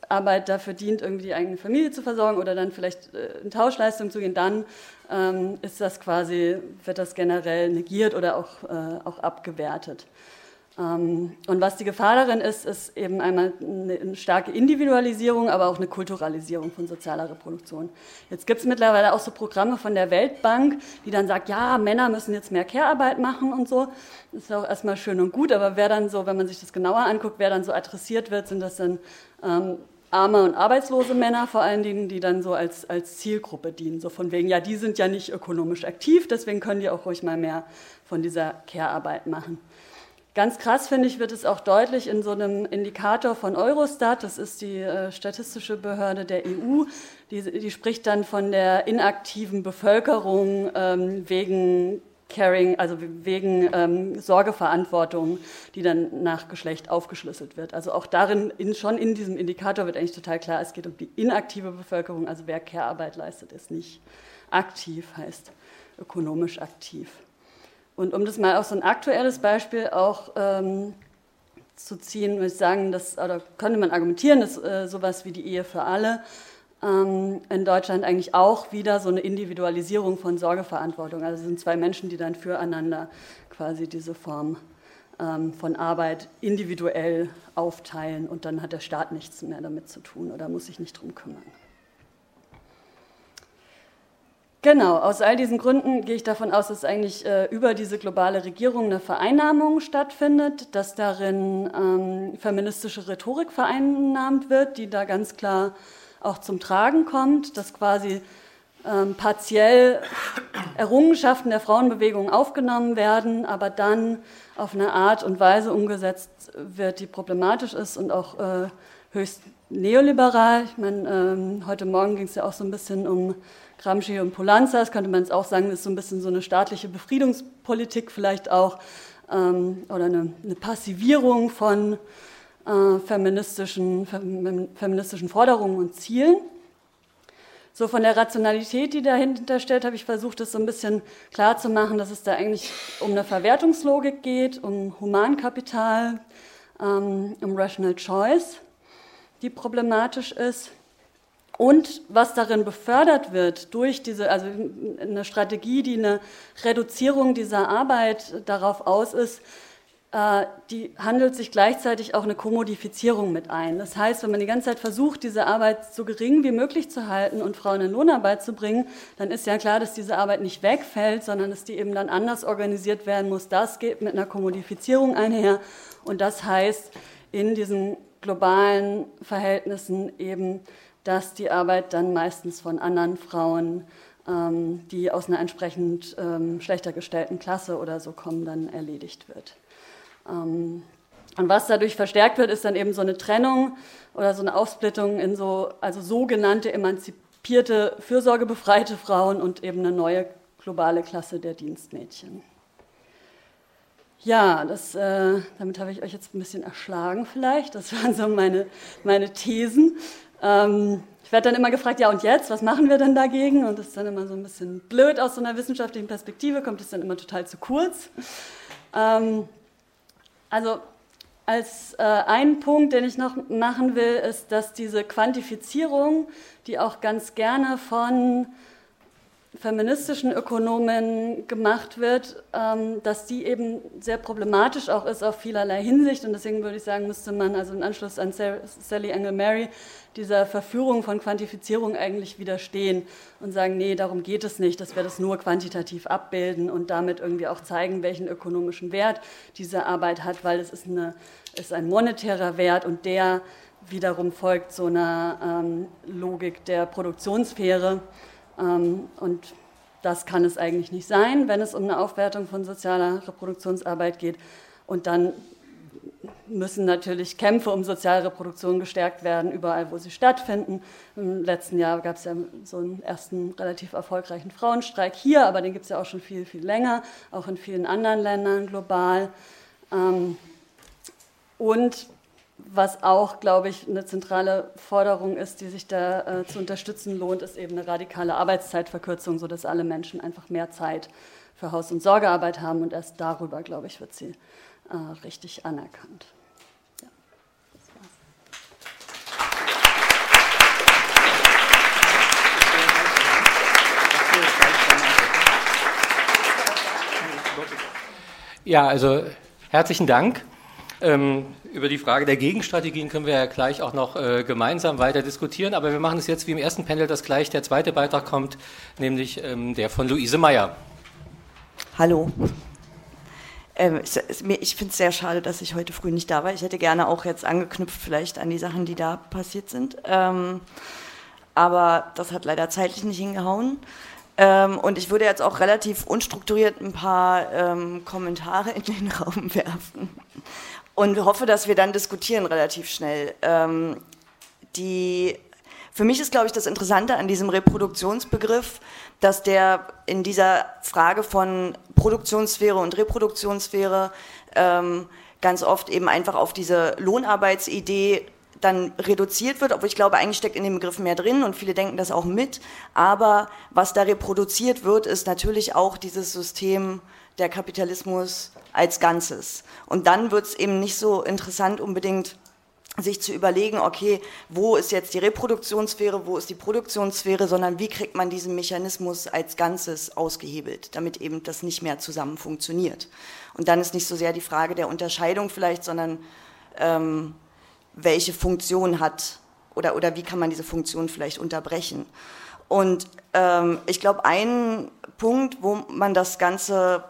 Subsistenzarbeit dafür dient, irgendwie die eigene Familie zu versorgen oder dann vielleicht äh, in Tauschleistung zu gehen, dann ähm, ist das quasi, wird das generell negiert oder auch, äh, auch abgewertet. Ähm, und was die Gefahr darin ist, ist eben einmal eine starke Individualisierung, aber auch eine Kulturalisierung von sozialer Reproduktion. Jetzt gibt es mittlerweile auch so Programme von der Weltbank, die dann sagt, ja, Männer müssen jetzt mehr Care-Arbeit machen und so. Das ist auch erstmal schön und gut, aber wer dann so, wenn man sich das genauer anguckt, wer dann so adressiert wird, sind das dann ähm, arme und arbeitslose Männer vor allen Dingen, die dann so als, als Zielgruppe dienen. So von wegen, ja, die sind ja nicht ökonomisch aktiv, deswegen können die auch ruhig mal mehr von dieser Care-Arbeit machen. Ganz krass, finde ich, wird es auch deutlich in so einem Indikator von Eurostat, das ist die äh, statistische Behörde der EU, die, die, spricht dann von der inaktiven Bevölkerung ähm, wegen Caring, also wegen ähm, Sorgeverantwortung, die dann nach Geschlecht aufgeschlüsselt wird. Also auch darin, in, schon in diesem Indikator wird eigentlich total klar, es geht um die inaktive Bevölkerung, also wer Care-Arbeit leistet, ist nicht aktiv, heißt ökonomisch aktiv. Und um das mal auf so ein aktuelles Beispiel auch ähm, zu ziehen, würde ich sagen, dass, oder könnte man argumentieren, dass äh, sowas wie die Ehe für alle in Deutschland eigentlich auch wieder so eine Individualisierung von Sorgeverantwortung. Also es sind zwei Menschen, die dann füreinander quasi diese Form ähm, von Arbeit individuell aufteilen und dann hat der Staat nichts mehr damit zu tun oder muss sich nicht drum kümmern. Genau, aus all diesen Gründen gehe ich davon aus, dass eigentlich äh, über diese globale Regierung eine Vereinnahmung stattfindet, dass darin ähm, feministische Rhetorik vereinnahmt wird, die da ganz klar auch zum Tragen kommt, dass quasi ähm, partiell Errungenschaften der Frauenbewegung aufgenommen werden, aber dann auf eine Art und Weise umgesetzt wird, die problematisch ist und auch äh, höchst neoliberal. Ich meine, ähm, heute Morgen ging es ja auch so ein bisschen um Gramsci und Polanza, das könnte man jetzt auch sagen, das ist so ein bisschen so eine staatliche Befriedungspolitik vielleicht auch ähm, oder eine, eine, Passivierung von äh, feministischen, feministischen Forderungen und Zielen. So von der Rationalität, die dahinter steht, habe ich versucht, das so ein bisschen klar zu machen, dass es da eigentlich um eine Verwertungslogik geht, um Humankapital, ähm, um Rational Choice, die problematisch ist. Und was darin befördert wird durch diese, also eine Strategie, die eine Reduzierung dieser Arbeit darauf aus ist, die handelt sich gleichzeitig auch eine Kommodifizierung mit ein. Das heißt, wenn man die ganze Zeit versucht, diese Arbeit so gering wie möglich zu halten und Frauen in Lohnarbeit zu bringen, dann ist ja klar, dass diese Arbeit nicht wegfällt, sondern dass die eben dann anders organisiert werden muss. Das geht mit einer Kommodifizierung einher und das heißt, in diesen globalen Verhältnissen eben dass die Arbeit dann meistens von anderen Frauen, ähm, die aus einer entsprechend ähm, schlechter gestellten Klasse oder so kommen, dann erledigt wird. Ähm, und was dadurch verstärkt wird, ist dann eben so eine Trennung oder so eine Aufsplittung in so, also sogenannte emanzipierte, fürsorgebefreite Frauen und eben eine neue globale Klasse der Dienstmädchen. Ja, das, äh, damit habe ich euch jetzt ein bisschen erschlagen vielleicht. Das waren so meine, meine Thesen. Ähm, ich werde dann immer gefragt, ja und jetzt, was machen wir denn dagegen? Und das ist dann immer so ein bisschen blöd aus so einer wissenschaftlichen Perspektive, kommt es dann immer total zu kurz. Ähm, also als äh, ein Punkt, den ich noch machen will, ist, dass diese Quantifizierung, die auch ganz gerne von feministischen Ökonomen gemacht wird, ähm, dass die eben sehr problematisch auch ist auf vielerlei Hinsicht. Und deswegen würde ich sagen, müsste man also im Anschluss an Sally Engel Mary dieser Verführung von Quantifizierung eigentlich widerstehen und sagen, nee, darum geht es nicht, dass wir das nur quantitativ abbilden und damit irgendwie auch zeigen, welchen ökonomischen Wert diese Arbeit hat, weil es ist, eine, ist ein monetärer Wert und der wiederum folgt so einer ähm, Logik der Produktionssphäre. Ähm, und das kann es eigentlich nicht sein, wenn es um eine Aufwertung von sozialer Reproduktionsarbeit geht. Und dann müssen natürlich Kämpfe um Sozialreproduktion gestärkt werden, überall, wo sie stattfinden. Im letzten Jahr gab es ja so einen ersten relativ erfolgreichen Frauenstreik hier, aber den gibt es ja auch schon viel, viel länger, auch in vielen anderen Ländern global. Ähm, und was auch, glaube ich, eine zentrale Forderung ist, die sich da äh, zu unterstützen lohnt, ist eben eine radikale Arbeitszeitverkürzung, sodass alle Menschen einfach mehr Zeit für Haus- und Sorgearbeit haben. Und erst darüber, glaube ich, wird sie äh, richtig anerkannt. Ja, also herzlichen Dank. Ähm, über die Frage der Gegenstrategien können wir ja gleich auch noch äh, gemeinsam weiter diskutieren, aber wir machen es jetzt wie im ersten Panel, dass gleich der zweite Beitrag kommt, nämlich ähm, der von Luise Meyer. Hallo. Ähm, ich finde es sehr schade, dass ich heute früh nicht da war. Ich hätte gerne auch jetzt angeknüpft vielleicht an die Sachen, die da passiert sind. Ähm, aber das hat leider zeitlich nicht hingehauen. Ähm, und ich würde jetzt auch relativ unstrukturiert ein paar Kommentare in den Raum werfen und hoffe, dass wir dann diskutieren relativ schnell. Ähm, die, für mich ist, glaube ich, das Interessante an diesem Reproduktionsbegriff, dass der in dieser Frage von Produktionssphäre und Reproduktionssphäre ähm, ganz oft eben einfach auf diese Lohnarbeitsidee dann reduziert wird, obwohl ich glaube, eigentlich steckt in dem Begriff mehr drin und viele denken das auch mit. Aber was da reproduziert wird, ist natürlich auch dieses System der Kapitalismus als Ganzes. Und dann wird es eben nicht so interessant unbedingt sich zu überlegen, okay, wo ist jetzt die Reproduktionssphäre, wo ist die Produktionssphäre, sondern wie kriegt man diesen Mechanismus als Ganzes ausgehebelt, damit eben das nicht mehr zusammen funktioniert. Und dann ist nicht so sehr die Frage der Unterscheidung vielleicht, sondern ähm, welche Funktion hat oder, oder wie kann man diese Funktion vielleicht unterbrechen. Und ähm, ich glaube, ein Punkt, wo man das Ganze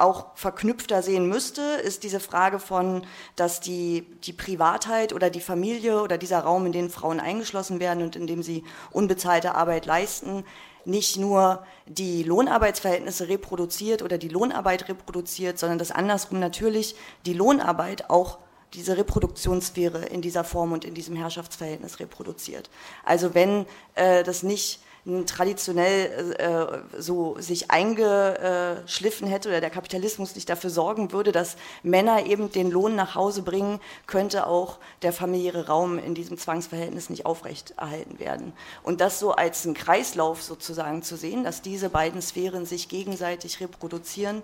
auch verknüpfter sehen müsste, ist diese Frage von, dass die, die Privatheit oder die Familie oder dieser Raum, in den Frauen eingeschlossen werden und in dem sie unbezahlte Arbeit leisten, nicht nur die Lohnarbeitsverhältnisse reproduziert oder die Lohnarbeit reproduziert, sondern dass andersrum natürlich die Lohnarbeit auch diese Reproduktionssphäre in dieser Form und in diesem Herrschaftsverhältnis reproduziert. Also wenn äh, das nicht traditionell äh, so sich eingeschliffen hätte oder der Kapitalismus nicht dafür sorgen würde, dass Männer eben den Lohn nach Hause bringen, könnte auch der familiäre Raum in diesem Zwangsverhältnis nicht aufrechterhalten werden. Und das so als ein Kreislauf sozusagen zu sehen, dass diese beiden Sphären sich gegenseitig reproduzieren,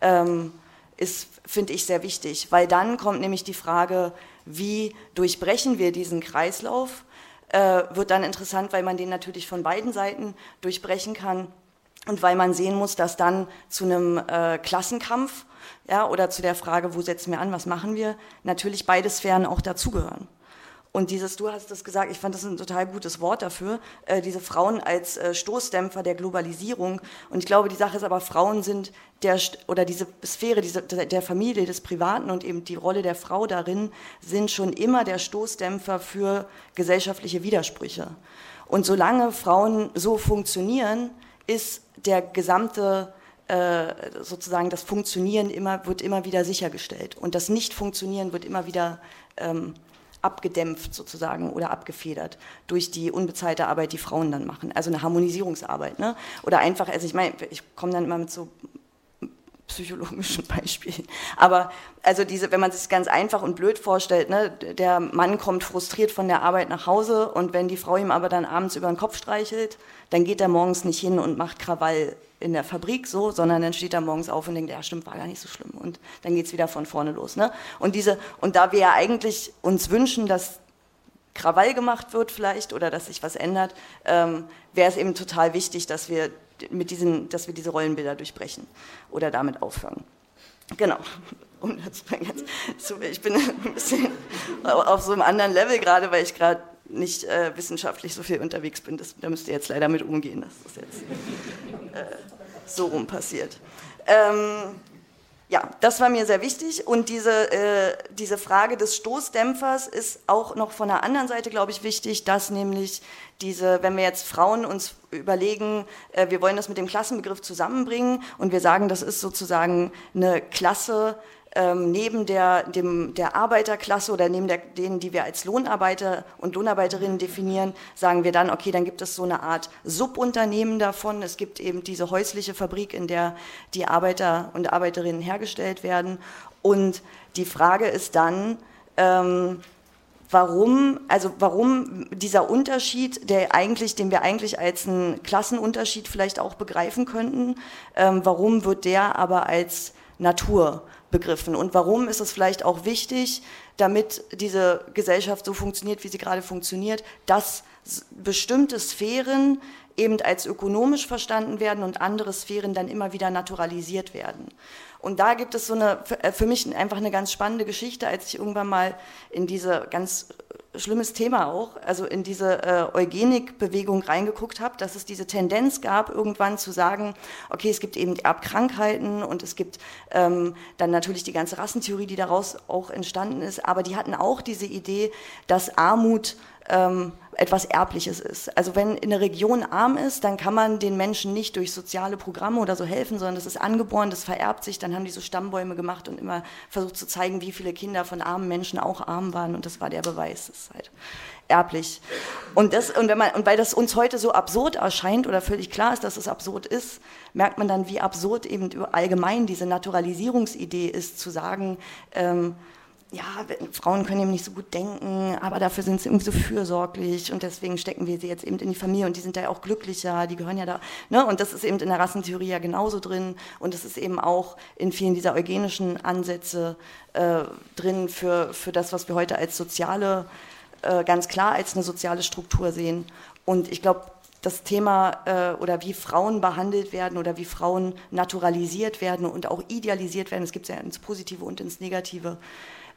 ähm, ist, finde ich, sehr wichtig, weil dann kommt nämlich die Frage, wie durchbrechen wir diesen Kreislauf? Äh, wird dann interessant, weil man den natürlich von beiden Seiten durchbrechen kann und weil man sehen muss, dass dann zu einem äh, Klassenkampf ja, oder zu der Frage, wo setzen wir an, was machen wir, natürlich beide Sphären auch dazugehören. Und dieses, du hast es gesagt, ich fand das ein total gutes Wort dafür, äh, diese Frauen als äh, Stoßdämpfer der Globalisierung. Und ich glaube, die Sache ist aber, Frauen sind der, oder diese Sphäre diese, der Familie, des Privaten und eben die Rolle der Frau darin, sind schon immer der Stoßdämpfer für gesellschaftliche Widersprüche. Und solange Frauen so funktionieren, ist der gesamte äh, sozusagen das Funktionieren immer, wird immer wieder sichergestellt. Und das Nicht-Funktionieren wird immer wieder ähm, abgedämpft sozusagen oder abgefedert durch die unbezahlte Arbeit, die Frauen dann machen. Also eine Harmonisierungsarbeit. Ne? Oder einfach, also ich meine, ich komme dann immer mit so psychologischen Beispielen. Aber also diese, wenn man sich ganz einfach und blöd vorstellt, ne, der Mann kommt frustriert von der Arbeit nach Hause und wenn die Frau ihm aber dann abends über den Kopf streichelt, dann geht er morgens nicht hin und macht Krawall in der Fabrik so, sondern dann steht er morgens auf und denkt, ja stimmt, war gar nicht so schlimm. Und dann geht es wieder von vorne los. Ne? Und, diese, und da wir ja eigentlich uns wünschen, dass Krawall gemacht wird vielleicht oder dass sich was ändert, ähm, wäre es eben total wichtig, dass wir, mit diesen, dass wir diese Rollenbilder durchbrechen oder damit aufhören. Genau. Um jetzt, ich bin ein bisschen auf so einem anderen Level gerade, weil ich gerade nicht äh, wissenschaftlich so viel unterwegs bin. Das, da müsst ihr jetzt leider mit umgehen, das jetzt äh, so rum passiert. Ähm, ja, das war mir sehr wichtig und diese, äh, diese Frage des Stoßdämpfers ist auch noch von der anderen Seite, glaube ich, wichtig, dass nämlich diese, wenn wir jetzt Frauen uns überlegen, äh, wir wollen das mit dem Klassenbegriff zusammenbringen und wir sagen, das ist sozusagen eine Klasse, ähm, neben der, dem, der Arbeiterklasse oder neben der, denen, die wir als Lohnarbeiter und Lohnarbeiterinnen definieren, sagen wir dann, okay, dann gibt es so eine Art Subunternehmen davon. Es gibt eben diese häusliche Fabrik, in der die Arbeiter und Arbeiterinnen hergestellt werden. Und die Frage ist dann, ähm, warum, also warum dieser Unterschied, der eigentlich, den wir eigentlich als einen Klassenunterschied vielleicht auch begreifen könnten, ähm, warum wird der aber als Natur begriffen und warum ist es vielleicht auch wichtig, damit diese Gesellschaft so funktioniert, wie sie gerade funktioniert, dass bestimmte Sphären eben als ökonomisch verstanden werden und andere Sphären dann immer wieder naturalisiert werden. Und da gibt es so eine, äh, für mich einfach eine ganz spannende Geschichte, als ich irgendwann mal in diese ganz schlimmes Thema auch, also in diese äh, Eugenikbewegung reingeguckt habe, dass es diese Tendenz gab, irgendwann zu sagen, okay, es gibt eben Erbkrankheiten und es gibt ähm, dann natürlich die ganze Rassentheorie, die daraus auch entstanden ist, aber die hatten auch diese Idee, dass Armut ähm, etwas Erbliches ist. Also wenn eine Region arm ist, dann kann man den Menschen nicht durch soziale Programme oder so helfen, sondern das ist angeboren, das vererbt sich. Dann haben die so Stammbäume gemacht und immer versucht zu zeigen, wie viele Kinder von armen Menschen auch arm waren. Und das war der Beweis. Das ist halt erblich. Und, das, und, wenn man, und weil das uns heute so absurd erscheint oder völlig klar ist, dass es absurd ist, merkt man dann, wie absurd eben allgemein diese Naturalisierungsidee ist, zu sagen, ähm, ja, Frauen können eben nicht so gut denken, aber dafür sind sie irgendwie so fürsorglich und deswegen stecken wir sie jetzt eben in die Familie und die sind da ja auch glücklicher, die gehören ja da, ne? Und das ist eben in der Rassentheorie ja genauso drin und das ist eben auch in vielen dieser eugenischen Ansätze äh, drin für, für das, was wir heute als soziale, äh, ganz klar als eine soziale Struktur sehen. Und ich glaube, das Thema äh, oder wie Frauen behandelt werden oder wie Frauen naturalisiert werden und auch idealisiert werden, es gibt ja ins Positive und ins Negative,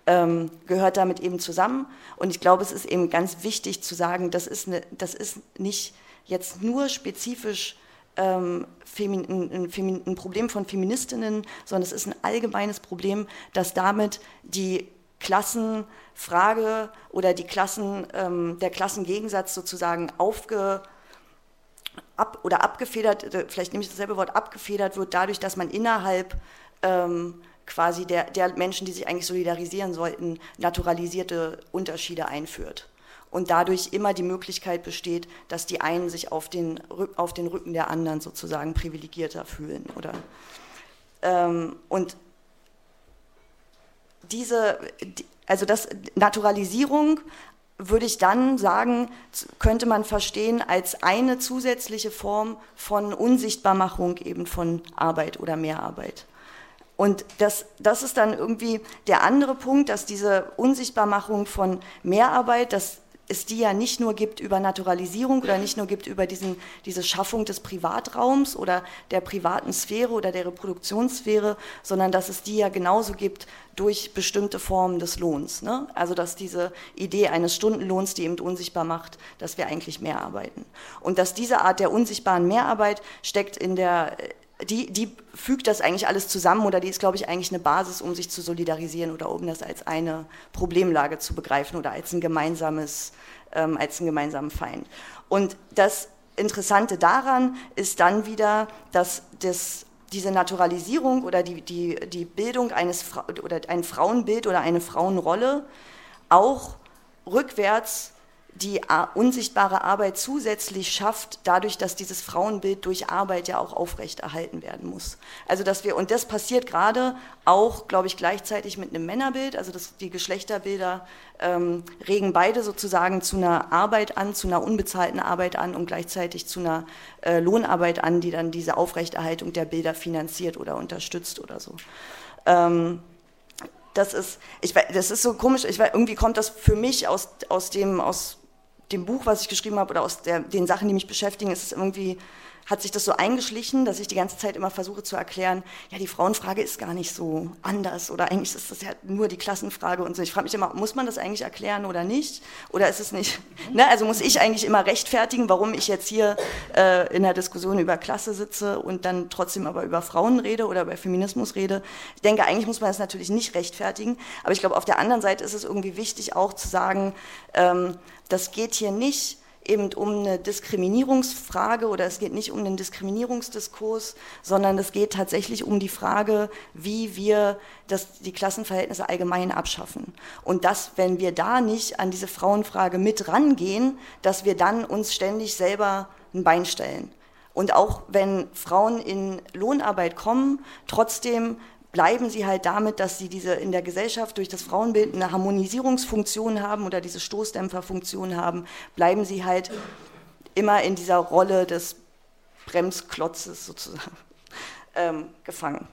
ähm, gehört damit eben zusammen. Und ich glaube, es ist eben ganz wichtig zu sagen, das ist, eine, das ist nicht jetzt nur spezifisch ähm, ein, ein, Problem von Feministinnen, sondern es ist ein allgemeines Problem, dass damit die Klassenfrage oder die Klassen, ähm, der Klassengegensatz sozusagen aufge, ab, oder abgefedert, äh, vielleicht nehme ich dasselbe Wort, abgefedert wird, dadurch, dass man innerhalb ähm, quasi der, der Menschen, die sich eigentlich solidarisieren sollten, naturalisierte Unterschiede einführt. Und dadurch immer die Möglichkeit besteht, dass die einen sich auf den, auf den Rücken der anderen sozusagen privilegierter fühlen. Oder, ähm, und diese, also das Naturalisierung würde ich dann sagen, könnte man verstehen als eine zusätzliche Form von Unsichtbarmachung eben von Arbeit oder Mehrarbeit. Und das, das ist dann irgendwie der andere Punkt, dass diese Unsichtbarmachung von Mehrarbeit, dass es die ja nicht nur gibt über Naturalisierung oder nicht nur gibt über diesen, diese Schaffung des Privatraums oder der privaten Sphäre oder der Reproduktionssphäre, sondern dass es die ja genauso gibt durch bestimmte Formen des Lohns. Ne? Also dass diese Idee eines Stundenlohns, die eben unsichtbar macht, dass wir eigentlich mehr arbeiten. Und dass diese Art der unsichtbaren Mehrarbeit steckt in der die, die fügt das eigentlich alles zusammen oder die ist, glaube ich, eigentlich eine Basis, um sich zu solidarisieren oder um das als eine Problemlage zu begreifen oder als ein gemeinsames, ähm, als einen gemeinsamen Feind. Und das Interessante daran ist dann wieder, dass das, diese Naturalisierung oder die, die, die Bildung eines oder ein Frauenbild oder eine Frauenrolle auch rückwärts die unsichtbare Arbeit zusätzlich schafft, dadurch, dass dieses Frauenbild durch Arbeit ja auch aufrechterhalten werden muss. Also dass wir, und das passiert gerade auch, glaube ich, gleichzeitig mit einem Männerbild, also dass die Geschlechterbilder ähm, regen beide sozusagen zu einer Arbeit an, zu einer unbezahlten Arbeit an und gleichzeitig zu einer äh, Lohnarbeit an, die dann diese Aufrechterhaltung der Bilder finanziert oder unterstützt oder so. Ähm, das ist, ich, das ist so komisch, ich, irgendwie kommt das für mich aus, aus dem, aus dem Buch, was ich geschrieben habe, oder aus der, den Sachen, die mich beschäftigen, ist es irgendwie hat sich das so eingeschlichen, dass ich die ganze Zeit immer versuche zu erklären, ja, die Frauenfrage ist gar nicht so anders oder eigentlich ist das ja nur die Klassenfrage und so. Ich frage mich immer, muss man das eigentlich erklären oder nicht? Oder ist es nicht, ne? also muss ich eigentlich immer rechtfertigen, warum ich jetzt hier äh, in der Diskussion über Klasse sitze und dann trotzdem aber über Frauen rede oder über Feminismus rede. Ich denke, eigentlich muss man das natürlich nicht rechtfertigen, aber ich glaube, auf der anderen Seite ist es irgendwie wichtig auch zu sagen, ähm, das geht hier nicht eben um eine Diskriminierungsfrage oder es geht nicht um den Diskriminierungsdiskurs, sondern es geht tatsächlich um die Frage, wie wir das, die Klassenverhältnisse allgemein abschaffen. Und dass, wenn wir da nicht an diese Frauenfrage mit rangehen, dass wir dann uns ständig selber ein Bein stellen. Und auch wenn Frauen in Lohnarbeit kommen, trotzdem bleiben sie halt damit, dass sie diese in der Gesellschaft durch das Frauenbild eine Harmonisierungsfunktion haben oder diese Stoßdämpferfunktion haben, bleiben sie halt immer in dieser Rolle des Bremsklotzes sozusagen ähm, gefangen.